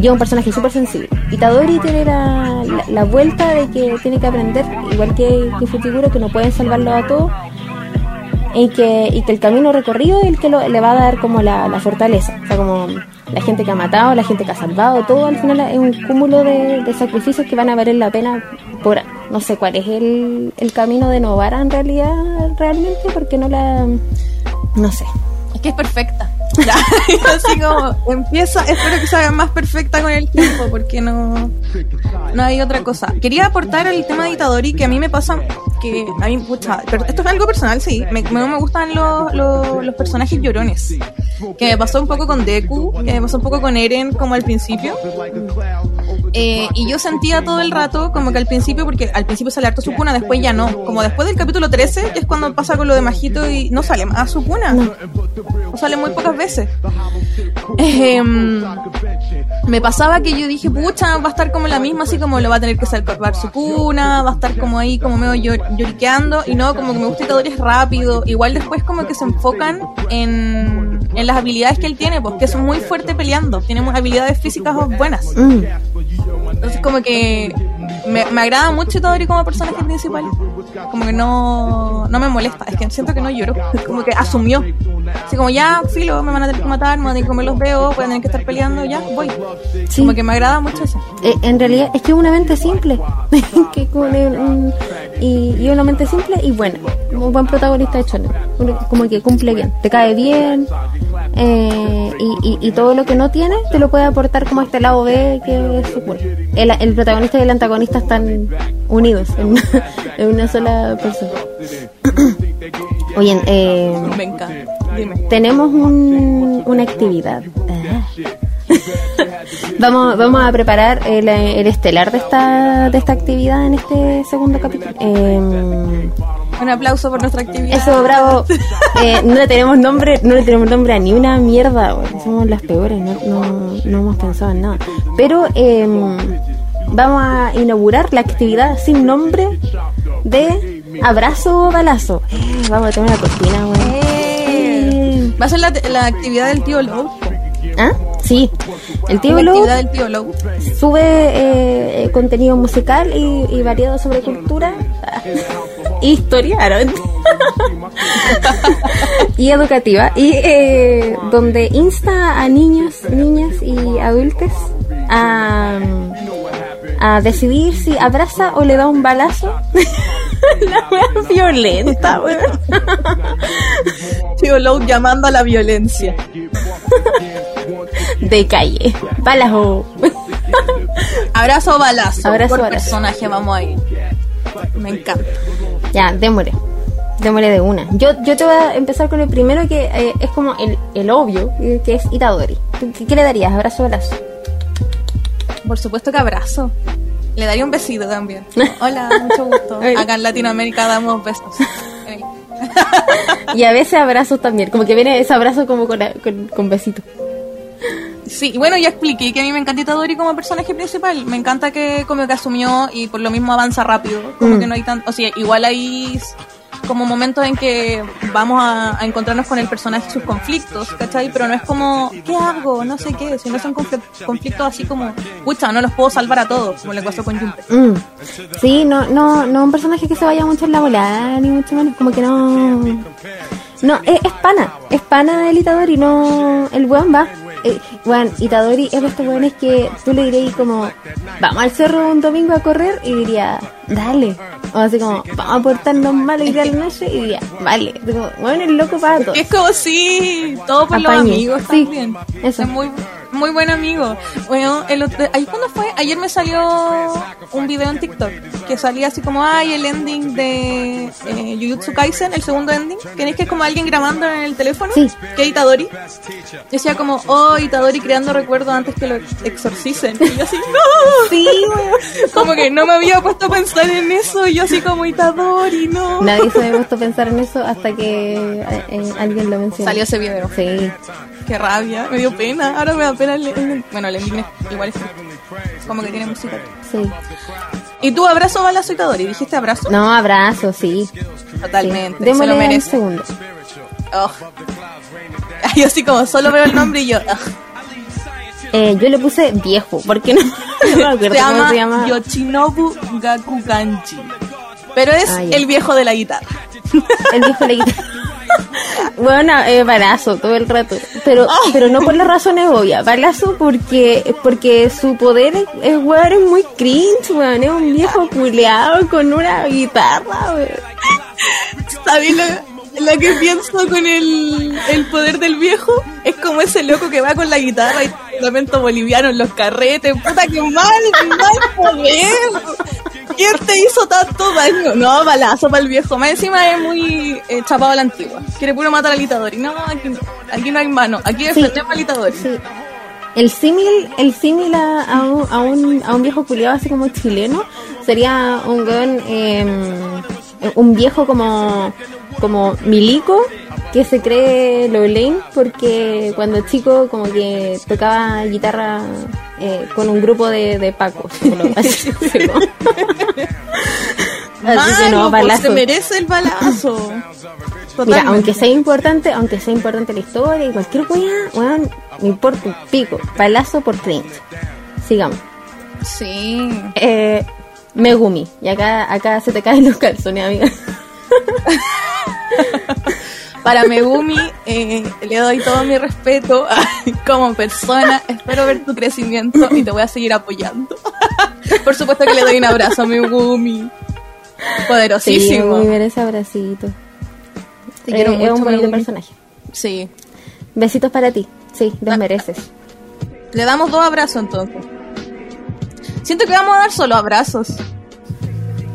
y es un personaje súper sensible. Y Tadori tiene la, la- vuelta de que tiene que aprender, igual que, que Fuchiguro, que no pueden salvarlo a todos y que, y que el camino recorrido es el que lo- le va a dar como la, la fortaleza. O sea, como la gente que ha matado, la gente que ha salvado, todo al final es un cúmulo de, de sacrificios que van a valer la pena por, no sé cuál es el, el camino de Novara en realidad, realmente, porque no la, no sé.
Es que es perfecta. Ya, así como empieza, espero que sea más perfecta con el tiempo, porque no, no hay otra cosa. Quería aportar el tema de Itadori, que a mí me pasa que a mí, pucha, pero esto es algo personal, sí. Me, no me gustan los, los, los personajes llorones. Que me pasó un poco con Deku, que me pasó un poco con Eren, como al principio. Eh, y yo sentía todo el rato como que al principio, porque al principio sale harto Sukuna, después ya no. Como después del capítulo 13, que es cuando pasa con lo de Majito y no sale más Sukuna. No sale muy pocas veces. Ejem, me pasaba que yo dije, pucha, va a estar como la misma, así como lo va a tener que salvar Sukuna, va a estar como ahí, como medio llor- lloriqueando. Y no, como que me gusta Itadori es rápido. Igual después como que se enfocan en, en las habilidades que él tiene, porque es muy fuerte peleando. Tiene habilidades físicas buenas.
Mm.
Entonces como que me, me agrada mucho Itadori como personaje principal. Como que no, no me molesta. Es que siento que no lloro. Como que asumió. Así como ya, filo, me van a tener que matar, me van a tener que comer los dedos, voy a tener que estar peleando, ya, voy.
Sí.
Como que me agrada mucho eso.
Eh, en realidad es que es una mente simple que como un- y, y una mente simple y buena un buen protagonista de shonen Uno como que cumple bien te cae bien eh, y, y- y todo lo que no tiene te lo puede aportar como este lado B que es su el, el protagonista y el antagonista están unidos en una, en una sola persona oye eh,
Me encanta. Dime.
tenemos un- una actividad. Ah. vamos, vamos a preparar el, el estelar de esta, de esta actividad en este segundo capítulo. Eh,
Un aplauso por nuestra actividad.
eso, bravo. Eh, no le tenemos nombre, no le tenemos nombre a ni una mierda. Somos las peores, no, no, no hemos pensado en nada. Pero eh, vamos a inaugurar la actividad sin nombre de abrazo o balazo. Eh, vamos a tener una cortina, güey.
Eh, Va a ser la, la actividad del tío Low.
¿Ah? Sí. El tío
actividad del tío Low.
sube eh, eh, contenido musical y, y variado sobre cultura y historia y educativa y eh, donde insta a niños, niñas y adultos a, a decidir si abraza o le da un balazo. La wea violenta, weón.
Tío Low llamando a la violencia.
De calle. Balazo.
Abrazo o balazo.
Abrazo
por
balazo.
personaje, vamos ahí. Me encanta.
Ya, démosle. Démosle de una. Yo, yo te voy a empezar con el primero que eh, es como el, el obvio, que es Itadori. ¿Tú ¿Qué, qué le darías? ¿Abrazo o balazo?
Por supuesto que abrazo. Le daría un besito también. Hola, mucho gusto. Acá en Latinoamérica damos besos.
Y a veces abrazos también. Como que viene ese abrazo como con, con, con besito.
Sí, y bueno, ya expliqué que a mí me encanta Itadori como personaje principal. Me encanta que como que asumió y por lo mismo avanza rápido. Como
Mm.
que no hay tanto... O sea, igual hay como momentos en que vamos a, encontrarnos con el personaje y sus conflictos, ¿cachai? Pero no es como, ¿qué hago? No sé qué. Sino son confl- conflictos así como, pucha, no los puedo salvar a todos, como le pasó con Junpei.
Mm. Sí, no, no, no un personaje que se vaya mucho en la bola, ni mucho menos. Como que no. No, es, pana. Es pana del Itadori, no. El weón va. Eh, weón, Itadori es de estos weones que tú le dirías como, vamos al cerro un domingo a correr y diría, dale. O así como, vamos a portarnos mal y ir al noche y diría, vale. Como, el loco para todo.
Que es como sí, todo por los
Apañe.
amigos
Sí,
también.
eso.
Es muy, muy buen amigo. Bueno, el otro, ¿ahí cuándo fue? Ayer me salió un video en TikTok que salía así como, ay, el ending de eh, Jujutsu Kaisen, el segundo ending. Tenéis que es como alguien grabando en el teléfono.
Sí.
Que es Itadori. Decía como, oh, Itadori creando recuerdos antes que lo exorcicen. Y yo así, no.
Sí.
Como que no me había puesto a pensar en eso. Y yo así como, Itadori, no.
Nadie se había puesto a pensar en eso hasta que eh, eh, alguien lo mencionó.
Salió ese video.
Sí.
Qué rabia, me dio pena. Ahora me da pena el, el- bueno, el es igual es Como que tiene música.
Sí.
¿Y tú abrazo, balazo y Tadori? ¿Dijiste abrazo?
No, abrazo, sí.
Totalmente.
Sí.
Se lo
Démosle un
merece.
segundo.
Oh. Yo así como solo veo el nombre y yo. ah.
Eh, yo le puse viejo, porque no, no me acuerdo
Se llama,
se llama.
Yoshinobu Gakuganji. Pero es
Ah,
el viejo de la guitarra.
El viejo le guitarra. Bueno, eh, balazo todo el rato. Pero, pero no por las razones obvias. Balazo porque, porque su poder es, es, weón, es muy cringe, weón. Es un viejo culeado con una guitarra, weón.
¿Sabes lo, lo que pienso con el, el poder del viejo? Es como ese loco que va con la guitarra y lamento boliviano en los carretes. Puta, que mal, mal poder. ¿Quién te hizo tanto daño? No, balazo para el viejo. Más encima es muy eh, chapado a la antigua. Quiere puro matar al Itadori. No, aquí no. Aquí no hay mano. Aquí defendemos al Itadori.
Sí. El símil, el símil a, a un, a, un, a un viejo culiado así como chileno sería un weón, eh, un viejo como, como milico que se cree Lowlane porque cuando chico como que tocaba guitarra eh, con un grupo de, de pacos. Así, que no,
pues,
balazo.
se merece el balazo.
Mira, aunque sea importante, aunque sea importante la historia y cualquier weá, weón, me importa un pico. Balazo por cringe. Sigamos.
Sí.
Eh, Megumi. Y acá, acá se te caen los calzones, amiga.
Para Megumi eh, le doy todo mi respeto como persona. Espero ver tu crecimiento y te voy a seguir apoyando. Por supuesto que le doy un abrazo a Megumi.
Sí,
Poderosísimo.
muy bien ese abracito.
Te
Eh,
quiero
es
mucho,
un bonito
Megumi.
personaje.
Sí.
Besitos para ti. Sí, los mereces.
Le damos dos abrazos entonces. Siento que vamos a dar solo abrazos.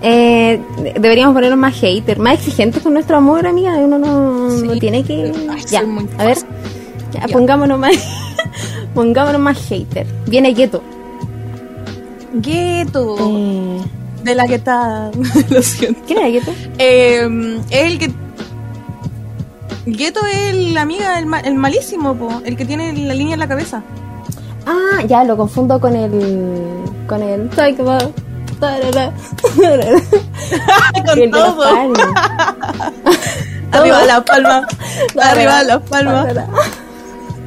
Eh, de- deberíamos ponernos más hater, más exigentes con nuestro amor, amiga. Uno no,
Sí.
no tiene que.
Ay,
ya,
soy muy
a ver.
fácil.
Ya,
Ya.
pongámonos más. pongámonos más hater. Viene Gueto.
Gueto.
Eh,
De la que está. Lo siento.
¿Quién era Gueto?
Eh, es el que. Gueto es el amiga, el, ma- el malísimo, po, el que tiene la línea en la cabeza.
Ah, ya lo confundo con el. con el. Talk about- tarara, tarara.
Con
El de las
todo.
palmas.
Arriba la palma.
Tarara,
Arriba la palma.
tarara.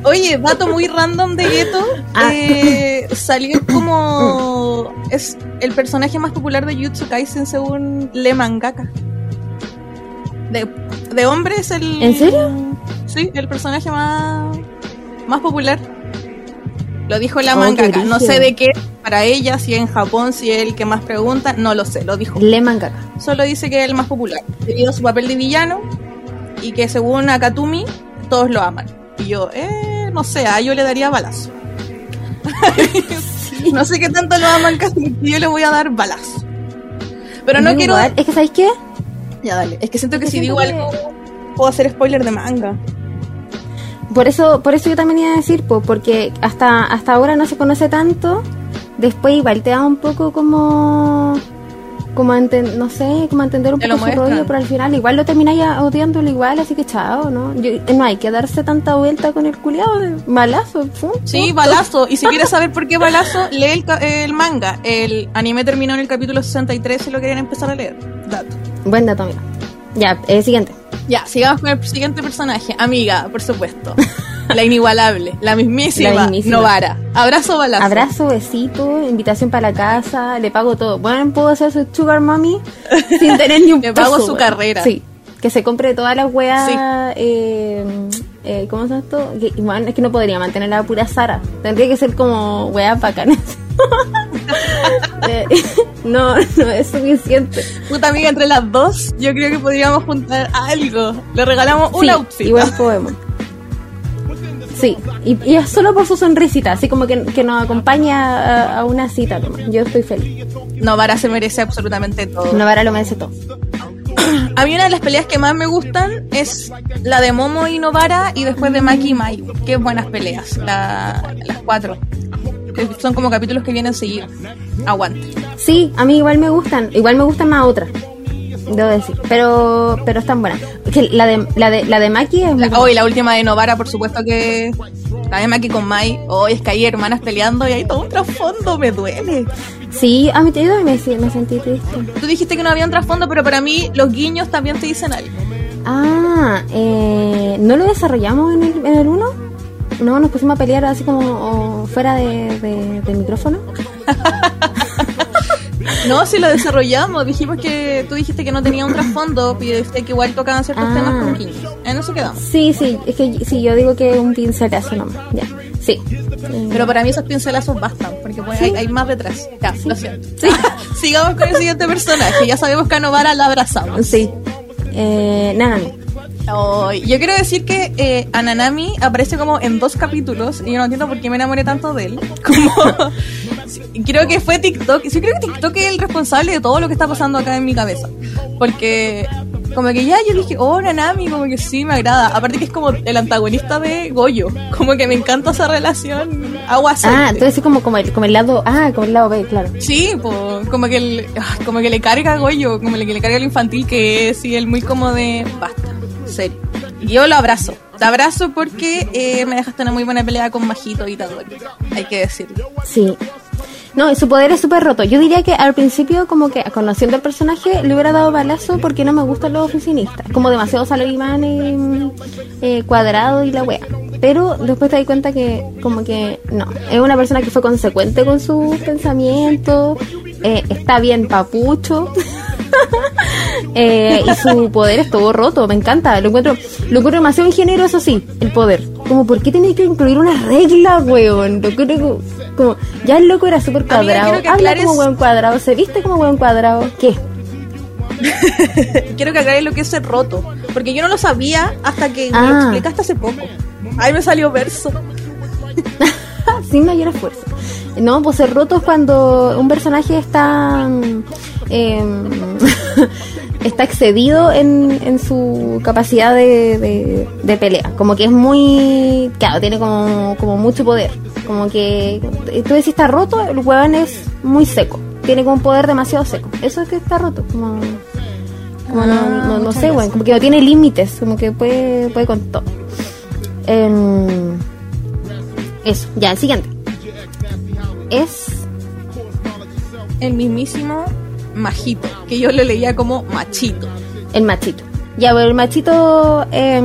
Oye, dato muy random de Gueto.
Ah.
eh, salió como. Es el personaje más popular de Jutsu Kaisen según Le Mangaka. De, de hombre es el.
¿En serio?
Sí, el personaje más. más popular. Lo dijo la
Oh,
mangaka. No sé de qué, para ella, si en Japón, si es el que más pregunta, no lo sé, lo dijo.
Le mangaka.
Solo dice que es el más popular, debido a su papel de villano y que según Akatumi, todos lo aman. Y yo, eh, no sé, a yo le daría balazo. No sé qué tanto lo aman, casi que yo le voy a dar balazo. Pero no quiero.
igual. Es que, ¿sabéis qué?
Ya, dale. Es que siento que si digo
siento
algo, puedo hacer spoiler de manga.
Por eso, por eso yo también iba a decir, po, porque hasta, hasta ahora no se conoce tanto. Después igual te da un poco como como a enten- no sé, como a entender un
Te
poco su rollo, pero al final igual lo termináis odiándolo igual, así que chao, ¿no? Yo- no hay que darse tanta vuelta con el culiado de balazo, pum,
Sí, balazo. Y si quieres saber por qué balazo, lee el, el manga. El anime terminó en el capítulo 63 si lo quieren empezar a leer. Dato.
Buen dato, amigo. Ya, eh, siguiente.
Ya, sigamos con el siguiente personaje. Amiga, por supuesto. La inigualable, la mismísima,
La mismísima.
Novara. Abrazo balazo.
Abrazo, besito, invitación para la casa, le pago todo. Bueno, puedo ser su sugar mommy sin tener ni un
Le pago
peso,
su carrera.
Sí, que se compre todas las weas.
Sí.
Eh, eh, ¿Cómo se llama esto? Que, bueno, es que no podría mantener la pura Sara. Tendría que ser como weas bacanas. Eh, no, no es suficiente.
Puta amiga, entre las dos, yo creo que podríamos juntar algo. Le regalamos un
sí,
outfit.
igual podemos. Sí, y, y es solo por su sonrisita, así como que, que nos acompaña a, a una cita. nomás. Yo estoy feliz.
Novara se merece absolutamente todo.
Novara lo merece todo.
A mí una de las peleas que más me gustan es la de Momo y Novara y después de Maki y Mayu. Qué buenas peleas, la- las cuatro. Son como capítulos que vienen seguidos. Aguante.
Sí, a mí igual me gustan. Igual me gustan más otras. debo decir. Pero, pero están buenas. Que la de, la de, la de Maki es
La, oh, y la última de Novara, por supuesto que. La de Maki con Mai. Hoy es que hay hermanas peleando y hay todo un trasfondo, me duele.
Sí, a mí te digo, me, me sentí triste.
Tú dijiste que no había un trasfondo, pero para mí los guiños también te dicen algo.
Ah, eh, ¿no lo desarrollamos en el, en el 1? No, nos pusimos a pelear así como fuera de, de, de micrófono.
No, si lo desarrollamos, dijimos que tú dijiste que no tenía un trasfondo, y dijiste que igual tocaban ciertos
Ah.
temas con guiños. En eso quedamos.
Sí, sí, es que sí, yo digo que un pincelazo nomás, ya, sí.
Pero para mí esos pincelazos bastan, porque pues,
Sí.
hay, hay más detrás. Ya, lo siento. Sigamos con el siguiente personaje. Ya sabemos que a Novara la abrazamos.
sí. Eh, Nanami.
Ay, yo quiero decir que eh, Ananami aparece como en dos capítulos y yo no entiendo por qué me enamoré tanto de él. Como, creo que fue TikTok. Sí, creo que TikTok es el responsable de todo lo que está pasando acá en mi cabeza. Porque como que ya yo dije, oh, Nanami, como que sí, me agrada. Aparte que es como el antagonista de Goyo. Como que me encanta esa relación agua
Ah, entonces como, como, el, como el lado, ah, como el lado B, claro.
Sí, po, como que el- ah, como que le carga a Goyo, como le, que le carga lo infantil que es, y él muy como de serio. Yo lo abrazo, te abrazo porque eh, me dejaste una muy buena pelea con Majito y Tadori, hay que decirlo.
Sí. No, su poder es súper roto. Yo diría que al principio, como que conociendo al personaje, le hubiera dado balazo porque no me gustan los oficinistas. Como demasiado salarimán y eh, cuadrado y la wea. Pero después te das cuenta que, como que no. Es una persona que fue consecuente con sus pensamientos. eh, está bien papucho. Eh, y su poder estuvo roto, me encanta, lo encuentro, lo encuentro demasiado ingeniero, eso sí, el poder. Como, ¿por qué tenía que incluir una regla, weón? Lo encuentro como, como- ya el loco era súper cuadrado, habla como weón cuadrado, se viste como weón cuadrado, ¿qué?
Quiero que aclares lo que es ser roto, porque yo no lo sabía hasta que me lo
Ah.
explicaste hace poco. Ahí me salió verso.
Sin mayor esfuerzo. No, pues ser roto es cuando un personaje está em, está excedido en, en su capacidad de, de- de pelea. Como que es muy... Claro, tiene como, como mucho poder. Como que... Tú decís está roto, el huevón es muy seco. Tiene como un poder demasiado seco. Eso es que está roto. Como, como no,
Ah,
no, no sé, weón. Como que no tiene límites. Como que puede, puede con todo. Em, eso, ya, el siguiente. Es.
El mismísimo Majito, que yo lo leía como machito.
El machito. Ya, pero el machito. Eh,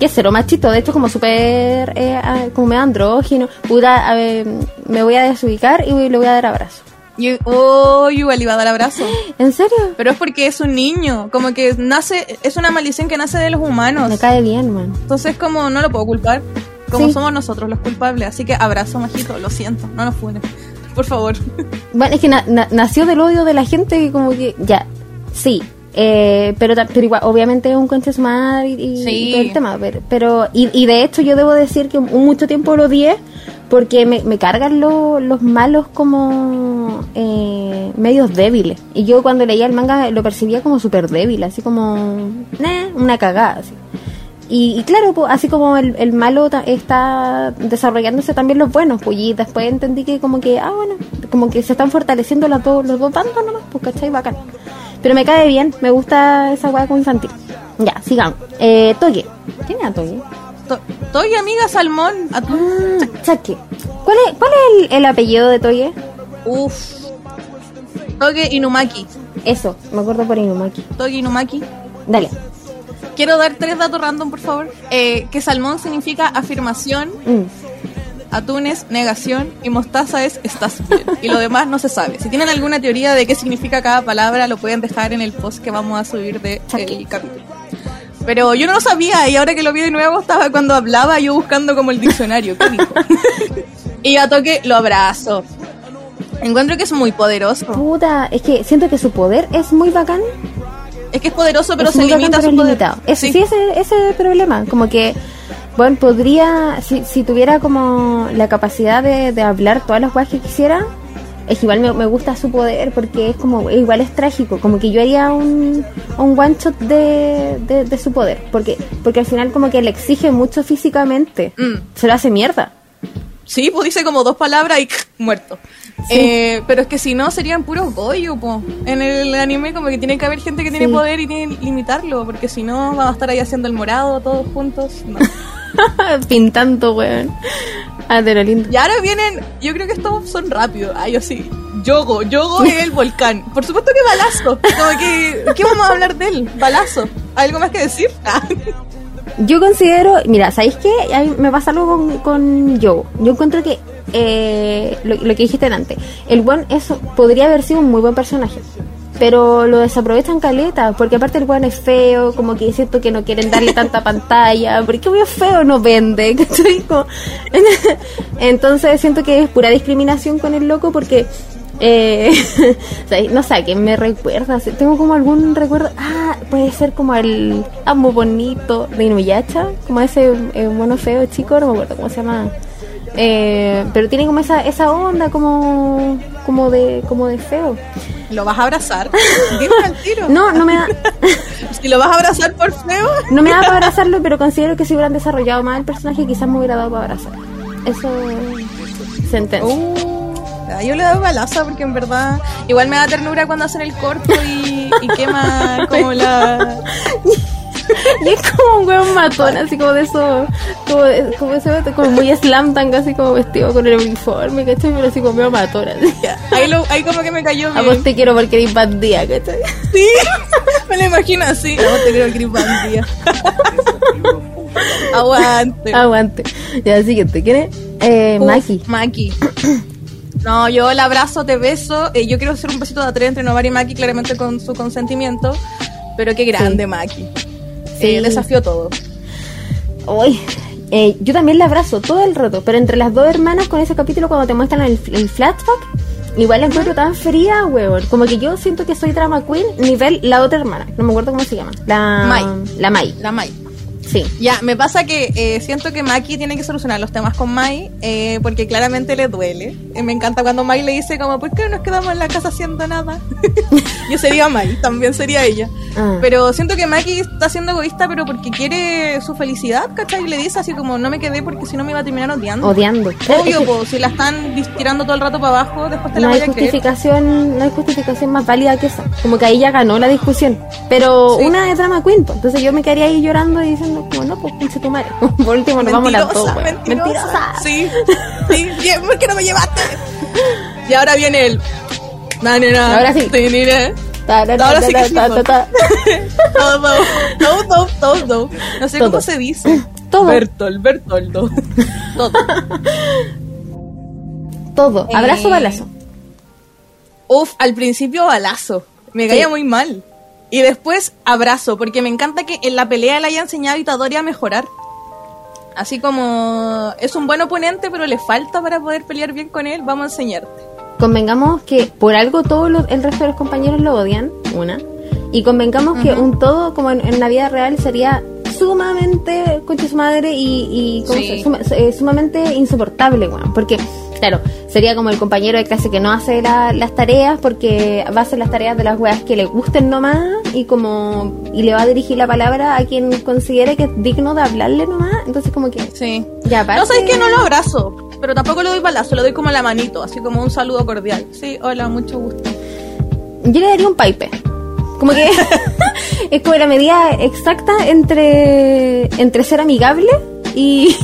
¿Qué cero machito? De hecho, como súper. Eh, como andrógino. Puta, a ver, me voy a desubicar y le voy a dar abrazo.
Y, oh, yo igual iba a dar abrazo.
¿En serio?
Pero es porque es un niño, como que nace, es una maldición que nace de los humanos.
Me cae bien, man.
Entonces como no lo puedo culpar, como
Sí.
somos nosotros los culpables. Así que abrazo, majito, lo siento, no nos funes. Por favor.
Bueno, es que na- na- nació del odio de la gente que como que. Ya, sí. Eh, pero, pero igual, obviamente es un concha de su madre y, y-
Sí.
y todo el tema. Pero, pero- y, y de hecho yo debo decir que mucho tiempo lo odié porque me, me cargan lo- los malos como eh, medios débiles. Y yo cuando leía el manga lo percibía como súper débil, así como nah, una cagada. Así. Y, y claro, pues, así como el, el malo está desarrollándose también los buenos, pues y después entendí que como que, ah, bueno, como que se están fortaleciendo los dos, los dos bandos nomás, pues cachai, bacán. Pero me cae bien, me gusta esa weá como infantil. Ya, sigamos. Eh, Toye. ¿Quién era Toye?
To- Toy amiga Salmón.
Ah, Chaque. ¿Cuál es, cuál es el, el apellido de Toye?
Uf. Toge Inumaki.
Eso, me acuerdo por Inumaki.
Toge Inumaki.
Dale.
Quiero dar tres datos random, por favor. Eh, que salmón significa afirmación,
Mm.
atún es negación y mostaza es estás bien. Y lo demás no se sabe. Si tienen alguna teoría de qué significa cada palabra, lo pueden dejar en el post que vamos a subir del
Chaque.
capítulo. Pero yo no lo sabía y ahora que lo vi de nuevo estaba cuando hablaba yo buscando como el diccionario. ¿Qué dijo? y a toque lo abrazo. Encuentro que es muy poderoso.
Puta, es que siento que su poder es muy bacán,
Es que es poderoso, pero
Es
se limita a su
es
poder.
limitado. Ese,
Sí.
sí, ese, ese es el problema. Como que, bueno, podría, si, si tuviera como la capacidad de, de hablar todas las cosas que quisiera, es igual me, me gusta su poder porque es como, igual es trágico. Como que yo haría un, un one shot de, de, de su poder. Porque, porque al final como que le exige mucho físicamente.
Mm.
Se lo hace mierda.
Sí, pues dice como dos palabras y muerto. Eh, pero es que si no, serían puros goyo, po. En el anime como que tiene que haber gente que tiene poder y tiene que limitarlo, porque si no, vamos a estar ahí haciendo el morado todos juntos. No.
Pintando, weón. Ah, de lo lindo.
Y ahora vienen, yo creo que estos son rápidos. Ay, yo sí. Yogo, Yogo es el volcán. Por supuesto que balazo. Como que, ¿qué vamos a hablar de él? Balazo. ¿Algo más que decir? Ah.
Yo considero, mira, ¿sabéis qué? A mí me pasa algo con, con Yogo. Yo encuentro que eh, lo, que dijiste antes, el buen eso podría haber sido un muy buen personaje. Pero lo desaprovechan caleta, porque aparte el buen es feo, como que siento que no quieren darle tanta pantalla, porque obvio feo no vende, Entonces siento que es pura discriminación con el loco porque eh, no sé, ¿a quién me recuerda? Tengo como algún recuerdo. Ah, puede ser como el amo bonito de Inuyasha, como ese eh, mono feo chico, no me acuerdo cómo se llama. Eh, pero tiene como esa esa onda como como de como de feo.
¿Lo vas a abrazar? Dime al tiro.
No, no me da
Si lo vas a abrazar por feo.
no me da para abrazarlo, pero considero que si hubieran desarrollado más el personaje quizás me hubiera dado para abrazar. Eso sentencia.
Uh, yo le doy balazo porque en verdad igual me da ternura cuando hacen el corto y, y quema como la...
Y es como un weón matón, así como de eso, como, de- como ese como muy slam dunk, así como vestido con el uniforme, ¿cachai? Pero así como medio matón, así.
Ahí, lo, ahí como que me cayó
A
bien.
vos te quiero porque eres bandía, ¿cachai?
Sí, me lo imagino así. No te creo que bandía. Aguante.
Aguante. Ya, siguiente, ¿quién es? Eh,
Uf,
Maki.
Maki. No, yo la abrazo, te beso. Eh, yo quiero hacer un besito de a tres entre Novar y Maki, claramente con su consentimiento. Pero qué grande, Maki.
Sí.
Eh, desafío todo.
Uy, eh, yo también la abrazo todo el rato, pero entre las dos hermanas con ese capítulo cuando te muestran el, el flashback, igual la encuentro tan fría, weón. Como que yo siento que soy drama queen nivel la otra hermana. No me acuerdo cómo se llama. La
Mai.
La Mai.
La Mai.
Sí.
Ya, me pasa que eh, siento que Maki tiene que solucionar los temas con Mai eh, porque claramente le duele. Eh, me encanta cuando Mai le dice como, ¿por qué no nos quedamos en la casa haciendo nada? Yo sería Mai, también sería ella.
Ah.
Pero siento que Maki está siendo egoísta pero porque quiere su felicidad, ¿cachai? Y le dice así como, no me quedé porque si no me iba a terminar odiando.
Odiando.
Obvio, po, si la están tirando todo el rato para abajo, después te la
no hay
voy a creer.
justificación no hay justificación más válida que esa como que ahí ya ganó la discusión pero
Sí.
una es drama queen entonces yo me quedaría ahí llorando y diciendo como no pues pinche tu madre por último nos vamos dos
Mentirosa,
weón.
mentirosa. Sí, sí, bien, ¿por qué no me llevaste? Y ahora viene el... Na, na, na,
Ahora sí. ta, ta,
Ahora sí que sí,
ta.
Todo, todo, todo, todo. No sé
Todo.
cómo se dice.
Todo.
Bertol, Bertoldo. Todo.
todo abrazo
Eh,
balazo
Uf, al principio balazo. Me caía muy mal. Y después abrazo, porque me encanta que en la pelea le haya enseñado a Itadori a mejorar. Así como es un buen oponente, pero le falta para poder pelear bien con él, vamos a enseñarte.
convengamos que por algo todo lo- el resto de los compañeros lo odian una y convengamos que un todo como en, en la vida real sería sumamente concha su madre y, y ¿cómo
Sí.
se- suma- eh, sumamente insoportable weón, porque claro sería como el compañero de clase que no hace la- las tareas porque va a hacer las tareas de las weas que le gusten nomás y como y le va a dirigir la palabra a quien considere que es digno de hablarle nomás entonces como que
Sí.
ya aparte-
No sabes que no lo abrazo, pero tampoco le doy balazo, le doy como la manito, así como un saludo cordial. Sí, hola, mucho gusto.
Yo le daría un pipe. Como que es como la medida exacta entre, entre ser amigable y,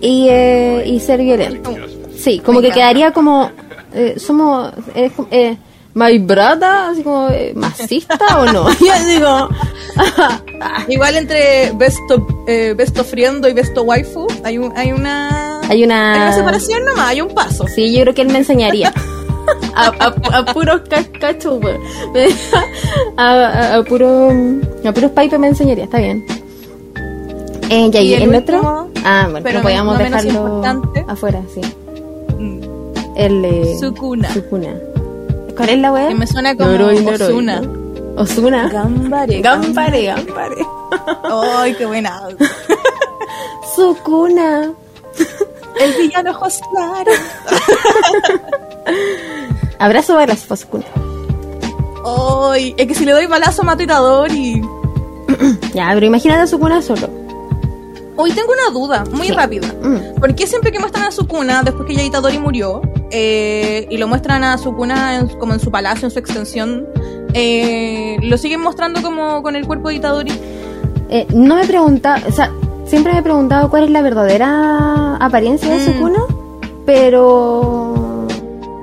y, eh, y ser violento. Sí, como que quedaría como. eh, somos. Eh, eh, ¿My brother? Así como. eh, ¿Masista o no? Yo digo.
Igual entre besto, eh, besto friendo y besto waifu, hay, un, hay una...
Hay una-
Hay una separación nomás, hay un paso.
Sí, yo creo que él me enseñaría. A, a, a puros. Me- A, a, a puro, a puros pipes me enseñaría, está bien. Eh, ya,
Y
¿y
el
el,
último,
otro? Ah, bueno,
pero
no podíamos
no menos
dejarlo afuera, sí.
Mm.
El eh,
Sukuna.
Sukuna. ¿Cuál es la weá?
Que me suena como
Noroi, noroi,
Ozuna.
¿no? Ozuna.
Gambare.
Gambare, gambare.
Ay, qué buena.
Sukuna.
El villano ojos claros.
Abrazo a las Sukuna.
Ay, es que si le doy balazo mato a Itadori.
Ya, pero imagínate a Sukuna solo.
Hoy tengo una duda, muy
Sí.
rápida.
Mm.
¿Por qué siempre que muestran a Sukuna, después que ya Itadori murió, eh, y lo muestran a Sukuna en- como en su palacio, en su extensión, eh, lo siguen mostrando como con el cuerpo de Itadori.
Eh, no me preguntaba, o sea, siempre me he preguntado cuál es la verdadera apariencia de
Mm.
Sukuna, pero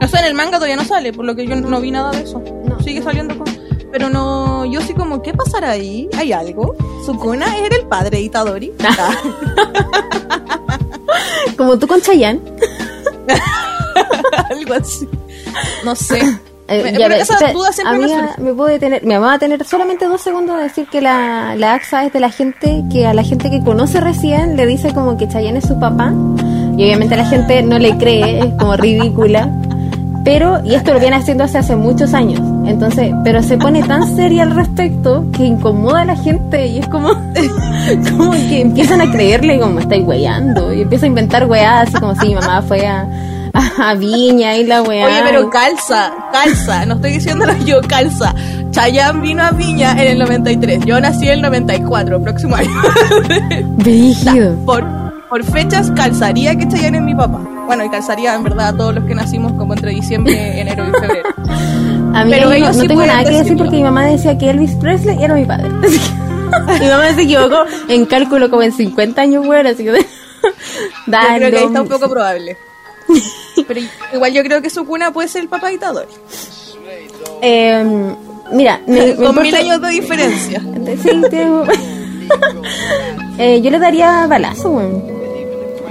O sea, en el manga todavía no sale, por lo que yo no vi nada de eso.
No.
Sigue saliendo con... Pero no, yo sí como, ¿qué pasará ahí? ¿Hay algo? ¿Sukuna era el padre de Itadori?
Como tú con Chayanne.
algo así. No sé.
Eh,
Me-
ya
pero
ves,
esa
espera,
duda siempre me
amiga,
surge.
me puedo detener, me va a tener solamente dos segundos de decir que la, la AXA es de la gente que a la gente que conoce recién le dice como que Chayanne es su papá y obviamente la gente no le cree, es como ridícula. Pero, y esto lo viene haciendo hace, hace muchos años, entonces, pero se pone tan seria al respecto que incomoda a la gente y es como, como que empiezan a creerle como estáis weyando y empieza a inventar weadas así como si mi mamá fue a, a, a Viña y la weá.
Oye, pero calza, calza, no estoy diciéndolo yo, calza. Chayanne vino a Viña en el 93, yo nací en el 94, próximo año.
Brígido.
por, por fechas calzaría que Chayanne es mi papá. Bueno, y calzaría en verdad a todos los que nacimos como entre diciembre, enero y febrero.
A mí
Pero
no,
ellos
no
sí
tengo nada que decir porque mi mamá decía que Elvis Presley era mi padre. mi mamá se equivocó en cálculo como en 50 años, bueno, así que...
Yo
Dale,
creo que ahí está un poco probable. Pero igual yo creo que su cuna puede ser el papá de Itadori.
Eh, mira, me, me
Con mil años de diferencia.
Sí, tengo- Eh, yo le daría balazo, weón.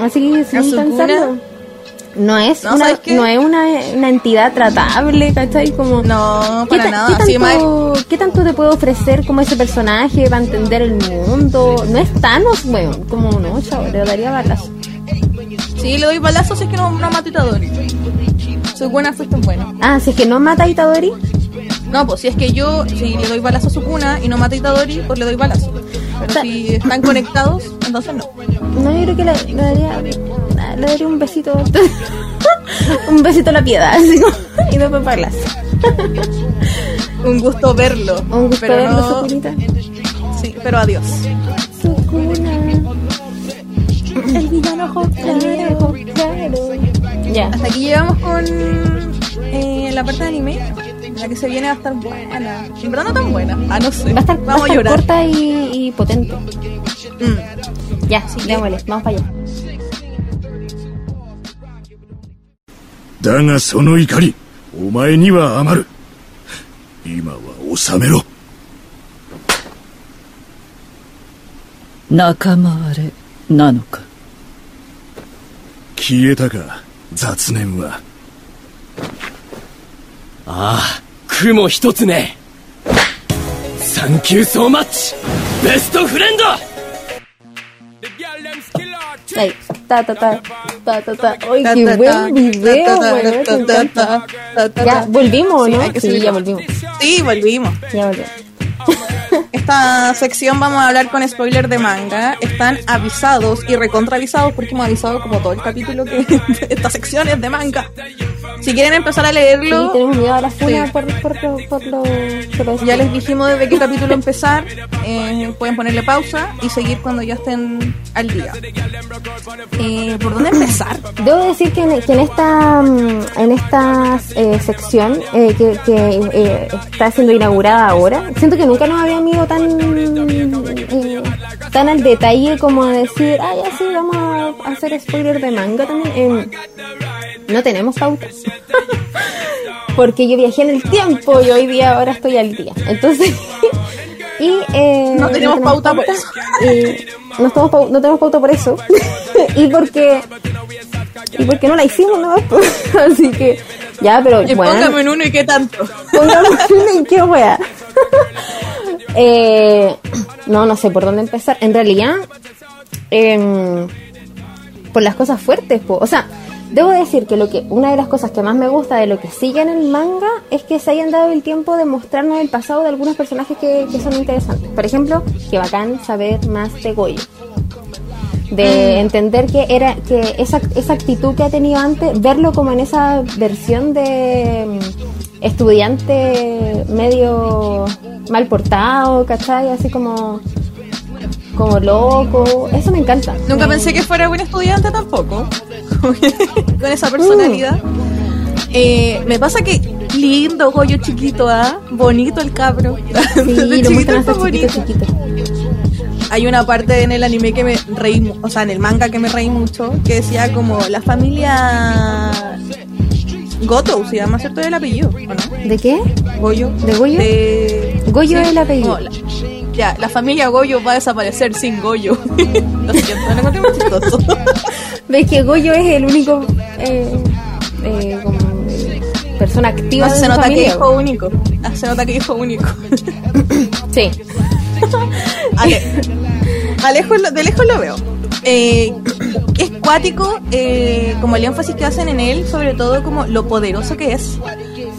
Así que sin pensarlo. No es,
No,
una, no es una, una entidad tratable, ¿cachai? Como,
No,
¿Qué,
para nada.
¿qué tanto, ¿Qué tanto te puede ofrecer como ese personaje para entender el mundo? No es Thanos, weón. Como no, chavo, le daría balazo.
Sí, le doy balazos si es que no, no mata a Itadori. Su cuna fue tan bueno.
Ah, si es que no mata a Itadori.
No, pues si es que yo, si le doy balazo a su cuna y no mata a Itadori, pues le doy balazo. Pero si están conectados, entonces no.
No, yo creo que le, le daría, le daría un besito. un besito a la piedad, así como, y después balazo.
Un gusto verlo.
Un gusto
pero
verlo,
no-. Sí, pero adiós.
El villano claro. Ya.
Hasta aquí llegamos con eh, la parte de anime. La que se viene va a estar buena. En verdad no tan buena. Ah, no sé.
Va a estar, va
Vamos a
estar
llorar.
corta y, y potente.
Mm.
Ya, sí, démosle, vamos para allá.
だがその怒り、お前には余る。今は収めろ。
仲間割れなのか？
消えたか、雑念は。
ああ雲一つねサンキューソーマッチベストフレンド
Ahí. Ta, ta, ta, ta, ta, ta. ¡Ay,
Ta,
qué buen video, Ya. ¿volvimos
Sí,
no? Sí, ya volvimos.
Sí, volvimos.
Ya volvimos.
Esta sección vamos a hablar con spoiler de manga. Están avisados y recontravisados porque hemos avisado como todo el capítulo que esta sección es de manga. Si quieren empezar a
Sí,
leerlo,
tenemos miedo a la funa
Sí.
por, por, lo- por, lo, por
ya les dijimos desde qué capítulo empezar. Eh, pueden ponerle pausa y seguir cuando ya estén al día. Eh, ¿Por dónde empezar?
Debo decir que en, que en esta mm, en esta eh, sección eh, que, que, eh, está siendo inaugurada ahora, siento que nunca nos habíamos ido tan eh, tan al detalle como a decir, ah, ya sí, vamos a hacer spoiler de manga también. Eh, no tenemos pauta. Porque yo viajé en el tiempo y hoy día ahora estoy al día. Entonces, y eh,
No tenemos pauta por eso.
y no, estamos pau- no tenemos pauta por eso. y porque y porque no la hicimos nada más. Así que ya, pero
Y
bueno,
póngame en uno y qué tanto.
pongamos en qué wea. Eh, no, no sé por dónde empezar. En realidad, em, por las cosas fuertes, po. o sea, debo decir que lo que una de las cosas que más me gusta de lo que sigue en el manga es que se hayan dado el tiempo de mostrarnos el pasado de algunos personajes que, que son interesantes. Por ejemplo, que bacán saber más de Goyo. De entender que era que esa, esa actitud que ha tenido antes, verlo como en esa versión de mm, estudiante medio mal portado, ¿cachai? Así como como loco, eso me encanta.
Nunca
Me-
pensé que fuera buen estudiante tampoco. Con esa personalidad. Eh, me pasa que lindo Goyo chiquito, ¿ah? Bonito el cabro.
Sí, lo chiquito, chiquito.
Hay una parte en el anime que me reí, o sea, en el manga que me reí mucho, que decía como la familia Goto, se llama, ¿cierto? El apellido, ¿o no?
¿De qué?
Goyo.
¿De Goyo?
De-
Goyo es el apellido.
No, la- ya, la familia Goyo va a desaparecer sin Goyo. Lo siento, encontré muy chistoso.
¿Ves que Goyo es el único eh, eh, como, eh, persona activa
No,
de
se nota que
familia?
es hijo único. Ah, Se nota que hijo único.
Sí.
Ale- a lejos lo- de lejos lo veo. Eh, es cuático, eh, como el énfasis que hacen en él, sobre todo como lo poderoso que es.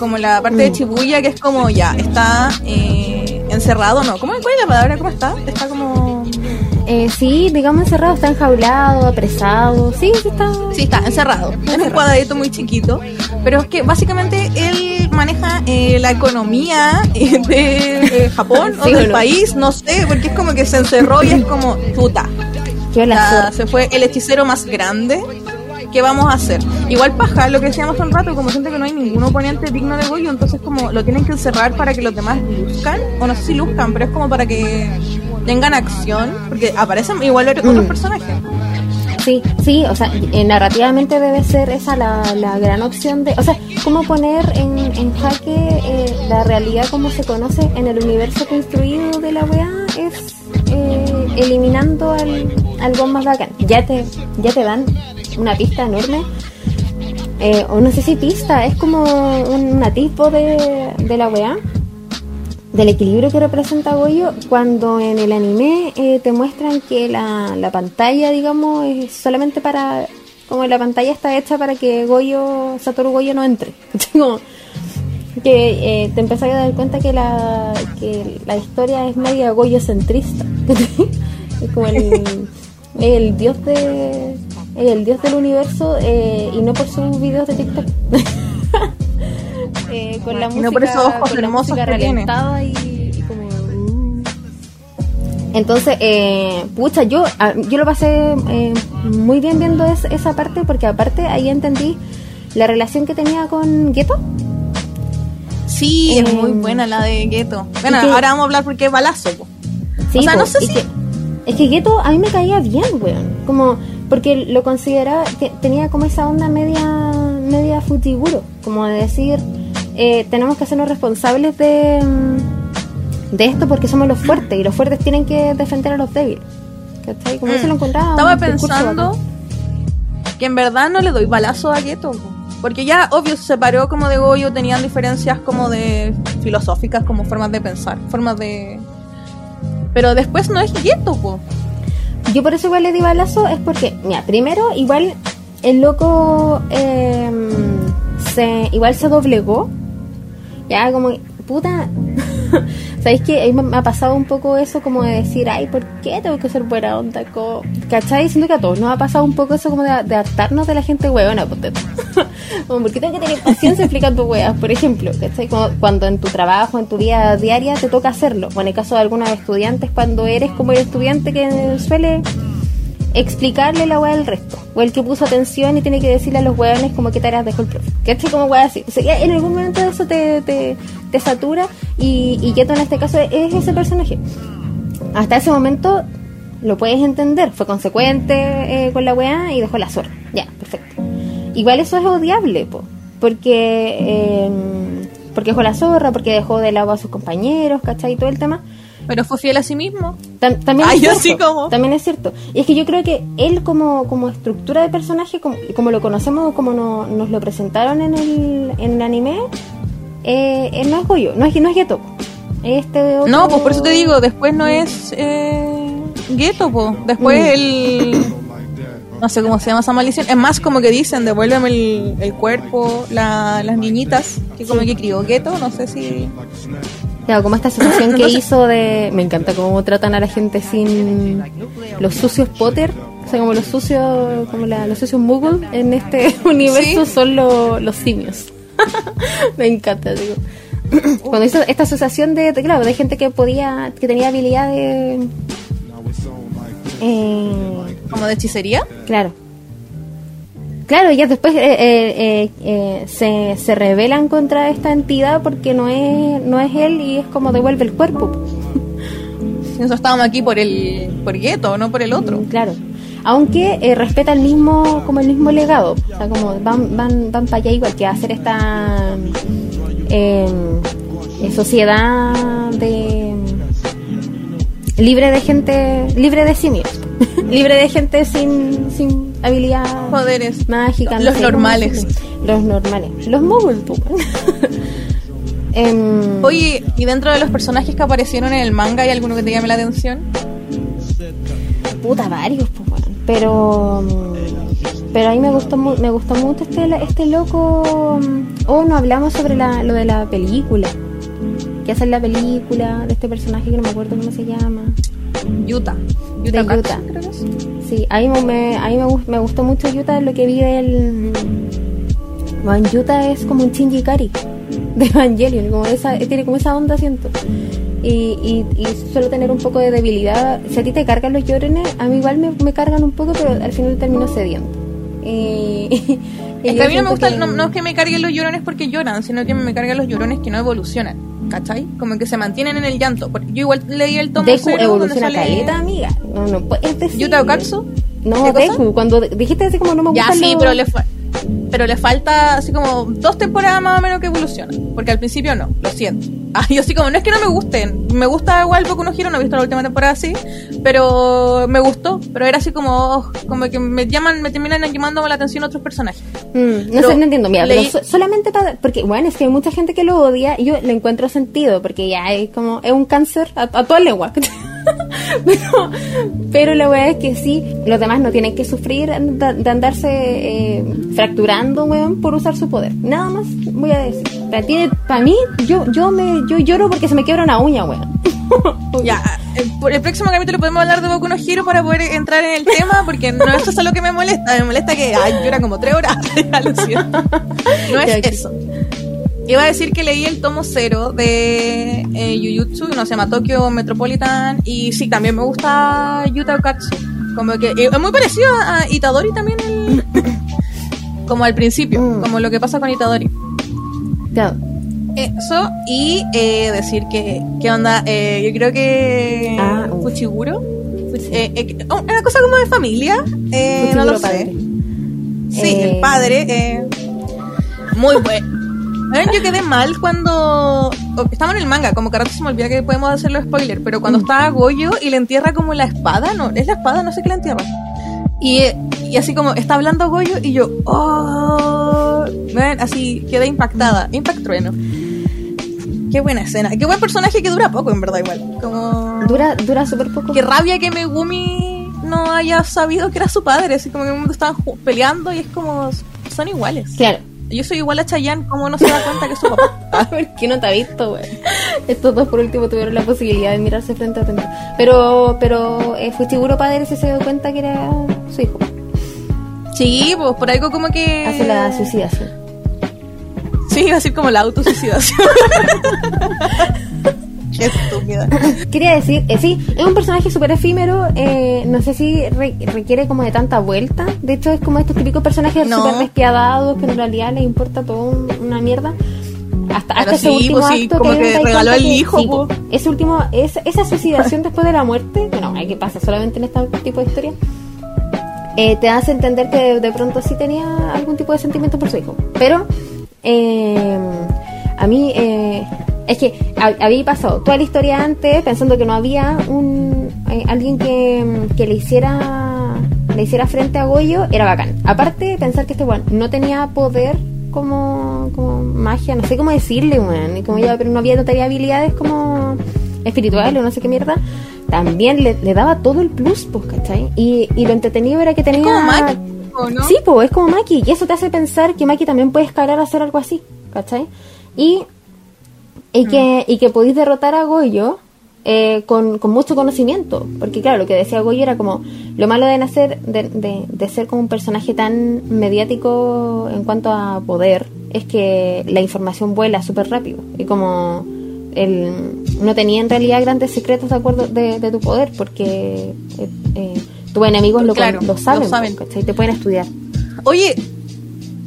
Como la parte
Mm.
de Chibuya, que es como ya, está eh, encerrado, ¿no? ¿Cómo, ¿Cuál es la palabra? ¿Cómo está? Está como.
Eh, sí, digamos encerrado, está enjaulado, apresado. Sí, sí está.
Sí, está encerrado. Es un cuadradito muy chiquito. Pero es que básicamente él maneja eh, la economía eh, de Japón o
Sí,
del
¿o no?
país, no sé, porque es como que se encerró y es como puta.
Qué la
Ah, se fue el hechicero más grande. ¿Qué vamos a hacer? Igual paja, lo que decíamos hace un rato, como siente que no hay ningún oponente digno de Goyo, entonces como lo tienen que encerrar para que los demás luzcan, o no sé si luzcan, pero es como para que tengan acción, porque aparecen igual otros
Mm.
personajes.
Sí, sí, o sea, eh, narrativamente debe ser esa la, la gran opción de. O sea, cómo poner en, en jaque eh, la realidad como se conoce en el universo construido de la weá es eh, eliminando al, al más bacán. Ya te, ya te dan una pista enorme. Eh, o no sé si pista, es como un atisbo de, de la weá del equilibrio que representa Goyo cuando en el anime eh, te muestran que la, la pantalla, digamos, es solamente para... Como la pantalla está hecha para que Goyo, Satoru Goyo no entre. que eh, te empezás a dar cuenta que la, que la historia es media Goyo-centrista. es como el, el dios de... El dios del universo eh, y no por sus videos de TikTok. Eh, con la
Y
música,
no por esos ojos
con la música y, y como uh. entonces eh, pucha yo ah, yo lo pasé muy bien viendo es- esa parte porque aparte ahí entendí la relación que tenía con Geto
Sí, es muy buena la de Geto. Bueno, ahora vamos a hablar porque es balazo. po.
Sí,
O sea,
po,
no sé si-
que- es que Geto a mí me caía bien, weón. Como, porque lo consideraba, que tenía como esa onda media, media futiguro. Como de decir, eh, tenemos que hacernos responsables de, mm, de esto porque somos los fuertes y los fuertes tienen que defender a los débiles. ¿Cachai? Como eso lo encontraba.
Mm. Estaba pensando que en verdad no le doy balazo a Geto. po. Porque ya, obvio, se separó como de Goyo, tenían diferencias como de filosóficas, como formas de pensar, formas de... Pero después no es Geto, po.
Yo por eso igual le di balazo, es porque, mira, primero, igual el loco eh, se, igual se doblegó. Ya, como, puta. ¿Sabéis que me ha pasado un poco eso como de decir, ay, ¿por qué tengo que ser buena onda? ¿Cachai? Siento que a todos nos ha pasado un poco eso como de, de hartarnos de la gente huevona, pues, como, ¿por qué tengo que tener paciencia explicando huevas? Por ejemplo, ¿cachai? Como cuando en tu trabajo, en tu vida diaria te toca hacerlo. O en el caso de algunos estudiantes, cuando eres como el estudiante que suele explicarle la weá al resto. O el que puso atención y tiene que decirle a los weones como qué tareas dejó el profe. ¿Cachai? Como weá así. O sea, en algún momento eso te, te, te satura y, y Geto en este caso es ese personaje. Hasta ese momento lo puedes entender. Fue consecuente eh, con la weá y dejó la zorra. Ya, perfecto. Igual eso es odiable, po. Porque, eh, porque dejó la zorra, porque dejó de lado a sus compañeros, ¿cachai? Y todo el tema.
Pero fue fiel a sí mismo.
Tam- también
Ay,
es
yo
cierto,
sí como.
También es cierto. Y es que yo creo que él como, como estructura de personaje, como, como lo conocemos, como no- nos lo presentaron en el, en el anime, eh, él no es Goyo, no es, no es Geto. Este otro-
No, pues por eso te digo, después no es eh, Geto, po. Después
Mm.
el... No sé cómo se llama esa maldición. Es más como que dicen, devuélveme el, el cuerpo, la- las niñitas, que como que crió Geto, no sé si...
Claro, como esta asociación que hizo de... Me encanta cómo tratan a la gente sin los sucios Potter. O sea, como los sucios, como la- los sucios Moogle en este universo son lo- los simios. me encanta, digo. Cuando hizo esta asociación de, de, claro, de gente que podía, que tenía habilidad de... Eh,
Como de hechicería.
claro. Claro, ellas después eh, eh, eh, eh, se, se rebelan contra esta entidad porque no es, no es él y es como devuelve el cuerpo.
Nosotros estábamos aquí por el por Gueto, no por el otro.
Claro. Aunque eh, respeta el mismo, como el mismo legado. O sea, como van, van, van para allá igual que hacer esta eh, eh, sociedad de libre de gente, libre de simios, libre de gente sin, sin habilidad
Poderes.
mágica. no
Los
sé
normales.
Los normales. Los moguls, po.
Oye, ¿y dentro de los personajes que aparecieron en el manga hay alguno que te llame la atención?
Puta, varios, pues, bueno. Pero. mm, Pero a mí me gustó, me gustó mucho este, este loco. mm, Oh, no hablamos sobre la, lo de la película. ¿Qué hace la película de este personaje que no me acuerdo cómo se llama? De
Yuta Katsu,
Yuta.
creo que es.
Sí, a mí, me, a mí me, me gustó mucho Yuta lo que vi del. Bueno, Yuta es como un Shinji Ikari de Evangelion, como esa, tiene como esa onda, siento. Y, y, y suelo tener un poco de debilidad. Si a ti te cargan los llorones, a mí igual me, me cargan un poco, pero al final termino cediendo. Y,
Es que a mí no me gusta,
que-
no, no es que me carguen los llorones porque lloran, sino que me cargan los llorones que no evolucionan, ¿cachai? Como que se mantienen en el llanto. Porque Yo igual leí el tomo
Deku
cero, donde
evoluciona
sale-
caleta, amiga. No, no puedes decir.
¿Yuta Okatsu?
No. Deku. Cuando dijiste así como no me
Ya
gustan
sí,
los-
pero le, fa- pero le falta así como dos temporadas más o menos que evoluciona. Porque al principio no, lo siento. Ah, yo así como, no es que no me gusten. Me gusta igual Boku no Hero, no he visto la última temporada así. Pero me gustó. Pero era así como, oh, como que me llaman, me terminan llamando la atención otros personajes.
Mm, no
Pero
sé, no entiendo. Mira,
leí-
pero so- solamente para. Porque, bueno, es que hay mucha gente que lo odia y yo le encuentro sentido, porque ya es como. Es un cáncer a, a toda lengua. pero, pero la verdad es que sí, los demás no tienen que sufrir de, andarse eh, fracturando, weón, por usar su poder. Nada más voy a decir. Para, ti, para mí, yo, yo, me, yo lloro porque se me quiebra una uña, weón.
Ya, el, por el próximo capítulo podemos hablar de Boku no Hero para poder entrar en el tema, porque no eso es lo que me molesta. Me molesta que ay, llora como tres horas. No es eso. Iba a decir que leí el tomo cero de eh, Jujutsu, uno se llama Tokyo Metropolitan, y sí, también me gusta Yuta Okatsu. Como que es muy parecido a Itadori también, el- como al principio,
Mm.
como lo que pasa con Itadori.
Claro.
Eso, y eh, decir que, ¿qué onda? Eh, yo creo que
Ah, uf.
Fuchiguro, Fuch- eh, eh, oh, una cosa como de familia, no lo sé. Sí, el padre, muy bueno. ¿Saben? Yo quedé mal cuando o- estaba en el manga, como que rato se me olvida que podemos hacerlo spoiler, pero
Mm.
cuando estaba Goyo y le entierra como la espada, no, es la espada, no sé qué le entierra. Y, y así como está hablando Goyo y yo, oh, ven, así quedé impactada, impact trueno. Qué buena escena, qué buen personaje que dura poco en verdad igual. Como
Dura, dura súper poco.
qué rabia que Megumi no haya sabido que era su padre, así como que en un momento estaban peleando y es como son iguales.
Claro.
Yo soy igual a Chayanne, como no se da cuenta que es su papá.
¿Por qué no te ha visto, güey? Estos dos por último tuvieron la posibilidad de mirarse frente a frente. Pero, pero eh, Fuchiguro padre sí se dio cuenta que era su hijo.
Sí, pues por algo como que
Hace la suicidación.
Sí, iba a decir como la autosuicidación. Estúpida.
Quería decir, eh, sí, es un personaje súper efímero. eh, no sé si re- requiere como de tanta vuelta. De hecho, es como estos típicos personajes
No.
súper despiadados que en realidad les importa todo un- una mierda. Hasta, hasta ese último
pues sí,
acto
como que
das
regaló
que-
hijo,
sí, ese último, es, esa suicidación después de la muerte, bueno, hay que pasa solamente en este tipo de historia. eh, te hace entender que de, de pronto sí tenía algún tipo de sentimiento por su hijo. Pero eh, a mí eh, es que ha- había pasado toda la historia antes pensando que no había un eh, alguien que, que le hiciera le hiciera frente a Goyo, era bacán. Aparte, pensar que este weón no tenía poder como, como magia, no sé cómo decirle, weón, y como ya, pero no había, no tenía habilidades como espirituales o no sé qué mierda, también le, le daba todo el plus, pues, ¿cachai? Y, y lo entretenido era que tenía...
como Maki, ¿o no?
Sí, pues, es como Maki, y eso te hace pensar que Maki también puede escalar a hacer algo así, ¿cachai? Y, y, que, y que podéis derrotar a Goyo eh, con, con mucho conocimiento, porque claro, lo que decía Goyo era como, lo malo de nacer, de, de, de ser como un personaje tan mediático en cuanto a poder, es que la información vuela súper rápido, y como él no tenía en realidad grandes secretos de acuerdo de, de tu poder, porque eh, eh, tus enemigos lo,
Claro,
lo saben,
lo saben.
te pueden estudiar.
Oye,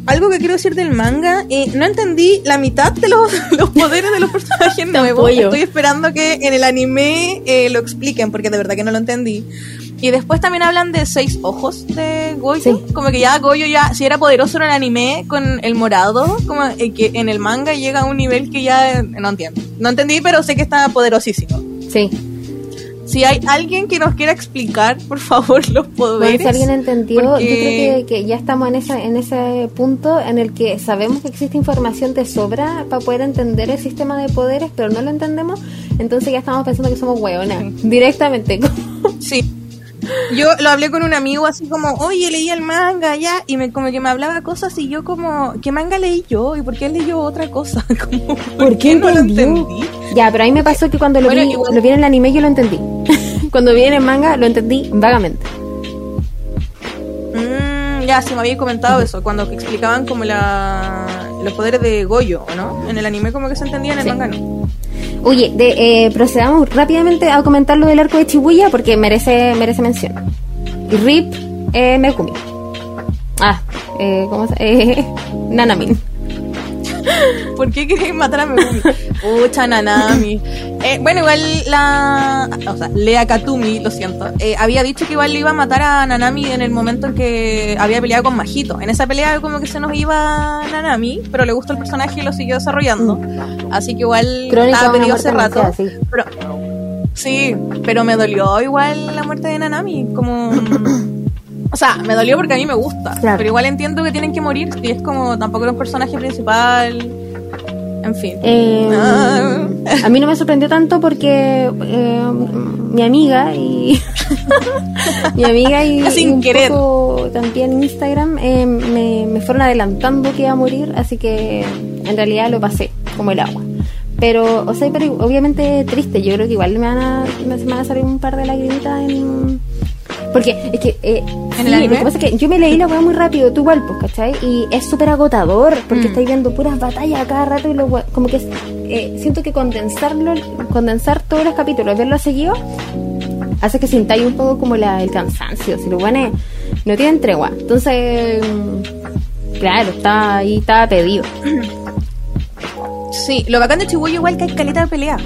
algo que quiero decir del manga, eh, no entendí la mitad de los, los poderes de los personajes nuevos. Estoy esperando que en el anime eh, lo expliquen, porque de verdad que no lo entendí. Y después también hablan de seis ojos de Goyo.
Sí.
Como que ya Goyo ya, si era poderoso en el anime con el morado, como eh, que en el manga llega a un nivel que ya eh, no entiendo. No entendí, pero sé que está poderosísimo.
Sí.
Si hay alguien que nos quiera explicar, por favor, los
Bueno,
poderes.
si alguien entendió,
porque-
yo creo que, que ya estamos en, esa, en ese punto en el que sabemos que existe información de sobra para poder entender el sistema de poderes, pero no lo entendemos, entonces ya estamos pensando que somos hueonas, directamente.
Sí. Yo lo hablé con un amigo así como, oye, leí el manga ya, y me como que me hablaba cosas y yo como, ¿qué manga leí yo? ¿Y por qué él leyó otra cosa? Como, ¿Por, qué no lo entendí?
Ya, pero a mí me pasó que cuando lo,
Bueno,
vi, lo vi en el anime yo lo entendí. cuando vi en el manga lo entendí vagamente.
Mm, ya, sí me había comentado eso, cuando explicaban como la, los poderes de Goyo, ¿o ¿no? En el anime como que se entendía, en el
Sí.
manga no.
Oye, de, eh, procedamos rápidamente a comentar lo del arco de Chibuya porque merece merece mención. Y Rip eh. Ah, eh, ¿cómo se eh, Nanamin.
¿Por qué queréis matar a Megumi? Pucha, Nanami. Eh, bueno, igual la. O sea, Lea Katumi, lo siento. eh, había dicho que igual le iba a matar a Nanami en el momento en que había peleado con Majito. En esa pelea, como que se nos iba Nanami, pero le gustó el personaje y lo siguió desarrollando. Así que igual
Crónica
estaba pedido hace rato. Pero, sí, pero me dolió igual la muerte de Nanami. Como. O sea, me dolió porque a mí me gusta.
Claro.
Pero igual entiendo que tienen que morir. Y es como tampoco era un personaje principal. En fin.
Eh,
Ah.
a mí no me sorprendió tanto porque eh, mi amiga y mi amiga y,
Sin
y un
querer.
poco también Instagram eh, me, me fueron adelantando que iba a morir, así que en realidad lo pasé como el agua. Pero, o sea, pero obviamente triste. Yo creo que igual me van a, me, me van a salir un par de lagrimitas en, porque es que, eh,
¿En
sí,
el
lo que pasa es que yo me leí la weá muy rápido, tú igual, pues, ¿cachai? Y es súper agotador, porque
Mm.
estáis viendo puras batallas a cada rato y lo como que eh, siento que condensarlo, condensar todos los capítulos, verlo seguido, hace que sintáis un poco como la, el cansancio, si lo bueno no tienen tregua. Entonces, mm, claro, está ahí, estaba pedido.
Sí, lo bacán de Chihuahua igual que hay caleta de pelea.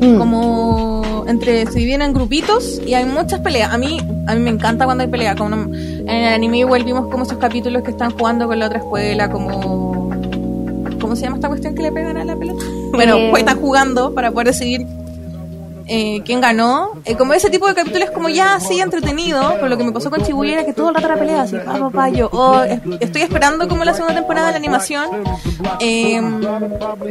Mm.
Como entre se dividen en grupitos y hay muchas peleas. A mí a mí me encanta cuando hay pelea. Como no- en el anime igual vimos como esos capítulos que están jugando con la otra escuela, como ¿cómo se llama esta cuestión que le pegan a la pelota? Bueno,
Eh.
pues están jugando para poder decidir eh, quién ganó. Eh, como ese tipo de capítulos como ya sí entretenido, pero lo que me pasó con Chibuya era que todo el rato era pelea, así, pa, pa, pa, yo, oh, es- estoy esperando como la segunda temporada de la animación. Eh,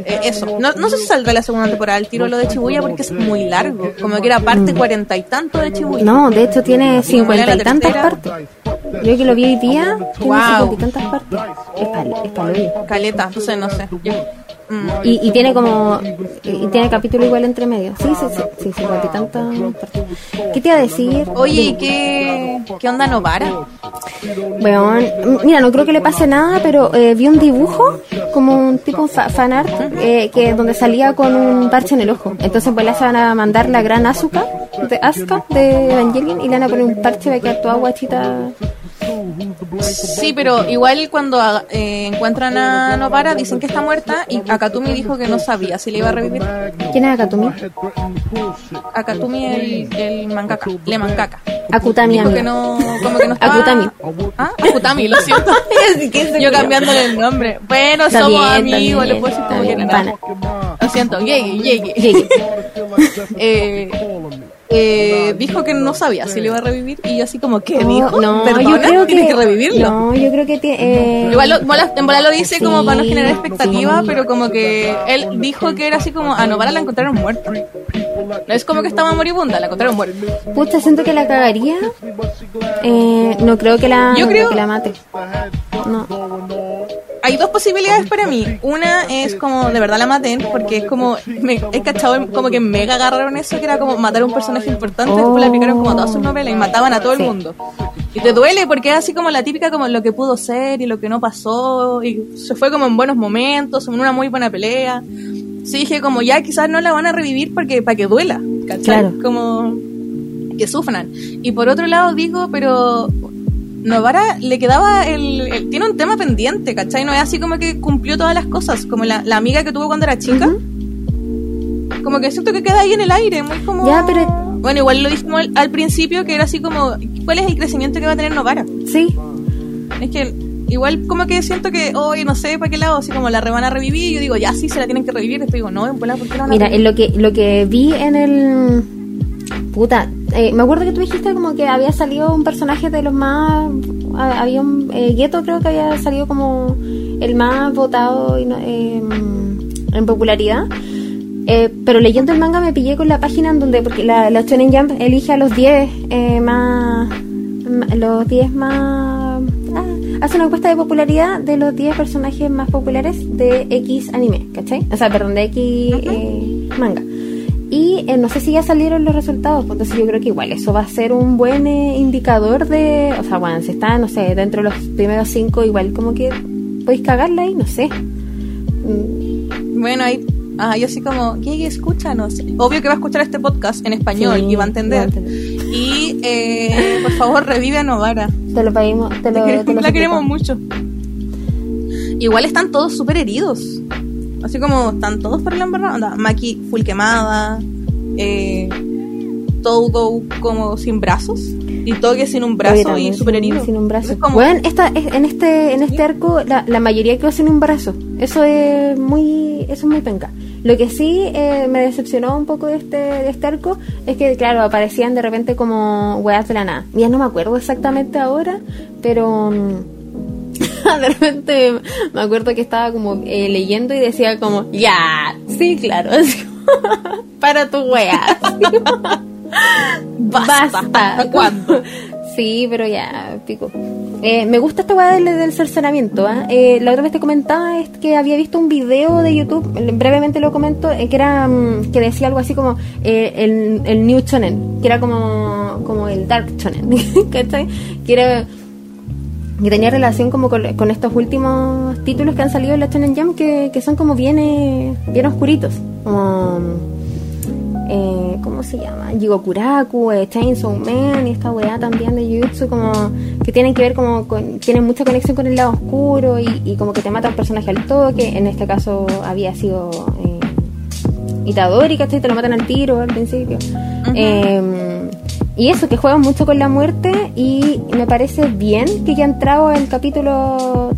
eh, eso, no, no sé si saldrá la segunda temporada el tiro lo de Chibuya porque es muy largo, como que era parte cuarenta y tanto de Chibuya.
No, de hecho tiene cincuenta y tantas partes. Yo que lo vi hoy día, tiene cincuenta y tantas partes. Es para es pa'l.
Caleta, entonces no sé. Yo- mm.
Y, y tiene como. Y, tiene capítulo igual entre medio. Sí, sí, sí. Sí, tantas partes. ¿Qué te iba a decir?
Oye, ¿y qué, qué onda Novara?
Bueno, mira, no creo que le pase nada, pero eh, vi un dibujo, como un tipo fa- fan art, eh, que donde salía con un parche en el ojo. Entonces, pues le van a mandar la gran Asuka, de Asuka, de Evangelion, y le van a poner un parche para quedar toda guachita.
Sí, pero igual cuando eh, encuentran a Novara dicen que está muerta y Akatumi dijo que no sabía si le iba a revivir.
¿Quién es Akatumi?
Akatumi el, el mangaka, le mangaka.
Akutami,
Dijo que no, como que no estaba...
Akutami.
Ah, Akutami, lo siento. Yo cambiándole el nombre. Bueno,
Está
somos
bien,
amigos, le puedo decir como
pana.
Lo siento, llegue, llegue.
Llegue.
eh, eh, dijo que no sabía si le iba a revivir y yo así como, ¿qué
No,
dijo?
no,
¿Perdona?
yo creo
¿Tiene
que,
que revivirlo?
No, yo creo que tiene. eh,
Igual lo, mola- lo dice como para no generar expectativa,
sí.
pero como que él dijo que era así como a Novara la encontraron muerta. No es como que estaba moribunda, la encontraron muerta.
Pucha, siento que la cagaría. Eh, no creo que la,
Yo
no
creo-
que la mate. No.
Hay dos posibilidades para mí. Una es como de verdad la maten, porque es como, me, he cachado como que mega agarraron eso, que era como matar a un personaje importante, después le aplicaron como a todas sus novelas y mataban a todo el mundo. Y te duele porque es así como la típica como lo que pudo ser y lo que no pasó, y se fue como en buenos momentos, en una muy buena pelea. Sí dije como ya quizás no la van a revivir porque para que duela, ¿cachai?
Claro.
Como que sufran. Y por otro lado digo, pero Novara le quedaba el, el- Tiene un tema pendiente, ¿cachai? No es así como que cumplió todas las cosas, como la, la amiga que tuvo cuando era chica. Como que siento que queda ahí en el aire, muy como...
Ya, pero-
Bueno, igual lo dijimos al, al principio, que era así como... ¿Cuál es el crecimiento que va a tener Novara?
Sí,
Es que igual como que siento que, hoy no sé para qué lado, así como la re van a revivir, y yo digo, ya sí, se la tienen que revivir, después digo, no, en ¿por qué la van a
Mira, en lo que, lo que vi en el. Puta, eh, me acuerdo que tú dijiste como que había salido un personaje de los más. ha- Había un. Eh, Gueto creo que había salido como el más votado eh, en popularidad. Eh, pero leyendo el manga me pillé con la página en donde. Porque la, la Shonen Jump elige a los 10 eh, más. Los 10 más. ah, hace una encuesta de popularidad de los 10 personajes más populares de X anime, ¿cachai? O sea, perdón, de X eh, manga. Y eh, no sé si ya salieron los resultados, pues entonces yo creo que igual eso va a ser un buen eh, indicador de. O sea, bueno, si está, no sé, dentro de los primeros 5, igual como que podéis cagarla ahí, no sé.
Bueno, ahí, ah, yo así como, ¿qué escúchanos? Obvio que va a escuchar este podcast en español
Sí,
y va a entender.
va a entender.
Y, eh, por favor, revive a Novara.
Te lo pedimos, te lo, te lo
la queremos mucho. Igual están todos súper heridos. Así como están todos por la embarrada. Onda, Maki full quemada. Eh, Tougo como sin brazos. Y Toge sin un brazo y súper
sin-
herido.
Sin un brazo.
Es como,
Bueno, esta, es- en este, en este arco, la, la mayoría quedó sin un brazo. Eso es muy, eso es muy penca. Lo que sí eh, me decepcionó un poco de este, de este arco es que, claro, aparecían de repente como weas de la nada. Ya no me acuerdo exactamente ahora, pero mm, de repente me acuerdo que estaba como eh, leyendo y decía como, ya, sí, claro, así para tu wea.
Basta. ¿Hasta cuándo?
Sí, pero ya, pico. Eh, me gusta esta weá del, del cercenamiento. ¿ah? Eh, la otra vez te comentaba es que había visto un video de YouTube, brevemente lo comento, eh, que era mm, que decía algo así como eh, el, el New Shonen, que era como, como el Dark Shonen, ¿cachai? Que era que tenía relación como con, con estos últimos títulos que han salido en la Shonen Jump que, que son como bien, eh, bien oscuritos. Como eh, ¿cómo se llama? Jigokuraku, eh, Chainsaw Man y esta weá también de Jujutsu como que tienen que ver como con, tienen mucha conexión con el lado oscuro y, y como que te mata un personaje al toque, en este caso había sido eh, Itadori, ¿cachai? Te lo matan al tiro al principio. Eh, y eso, que juegan mucho con la muerte y me parece bien que ya ha entrado al capítulo,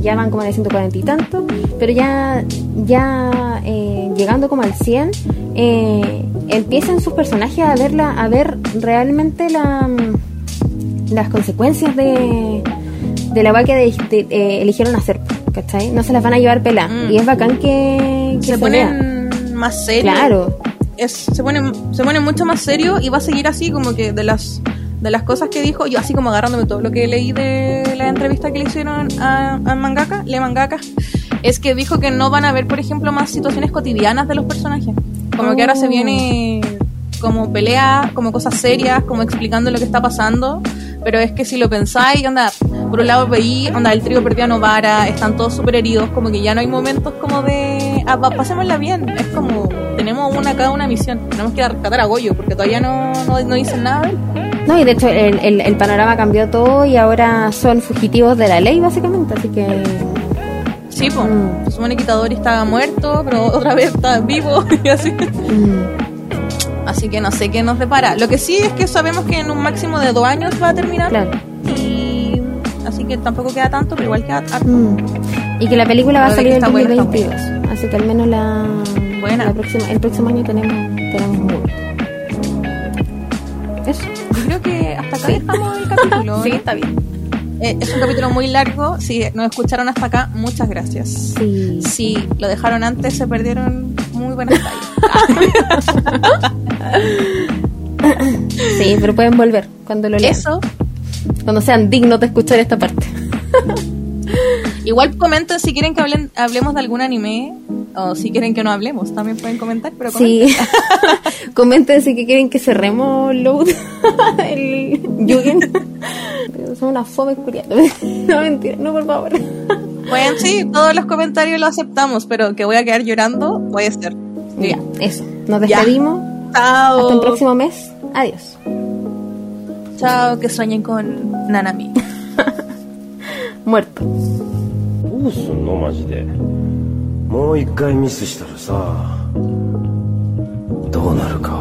ya van como en el 140 y tanto, pero ya, ya eh, llegando como al 100, eh, empiezan sus personajes a verla, a ver realmente la, las consecuencias de, de la weá que de- de- eh, eligieron hacer, ¿cachai? No se las van a llevar pela.
Mm.
Y es bacán que, que
se
vea.
ponen más serios.
Claro.
Es, se pone se pone mucho más serio y va a seguir así como que de las de las cosas que dijo yo así como agarrándome todo lo que leí de la entrevista que le hicieron a, a mangaka le mangaka es que dijo que no van a ver por ejemplo más situaciones cotidianas de los personajes. Como que ahora se
Oh.
viene como pelea como cosas serias como explicando lo que está pasando. Pero es que si lo pensáis onda por un lado veí onda el trío perdió a Novara están todos súper heridos como que ya no hay momentos como de ah, pa- pasémosla bien es como una cada una misión tenemos que ir a rescatar a Goyo porque todavía no, no, no dicen nada de él.
No, y de hecho el, el, el panorama cambió todo y ahora son fugitivos de la ley, básicamente. Así que.
sí pues
Mm.
se supone que Itadori estaba muerto pero otra vez está vivo y así
mm,
así que no sé qué nos depara lo que sí es que sabemos que en un máximo de dos años va a terminar
claro.
y así que tampoco queda tanto pero igual queda harto.
Mm. Y que la película va a salir en
está buena, está
2022. Así que al menos la,
Buena.
la próxima, el próximo año tenemos, tenemos movie. Eso.
yo creo que hasta acá dejamos el capítulo ¿no?
está bien.
Eh, es un capítulo muy largo si nos escucharon hasta acá muchas gracias
Sí.
Si lo dejaron antes, se perdieron muy buenas tallas.
Sí, pero pueden volver cuando lo lean.
Eso.
Cuando sean dignos de escuchar esta parte.
Igual comenten si quieren que hablen, hablemos de algún anime o si quieren que no hablemos. También pueden comentar, pero comenten.
Sí. Comenten si que quieren que cerremos Load. el Yugen. Son una fome curiada. No, mentira. No, por favor.
Pueden, sí, todos los comentarios los aceptamos, pero que voy a quedar llorando, puede ser. Sí.
Ya, eso. Nos
Ya.
despedimos.
Chao.
Hasta el próximo mes. Adiós.
chao, que sueñen con Nanami.
Muerto.
どうすんのマジで もう一回ミスしたらさどうなるか。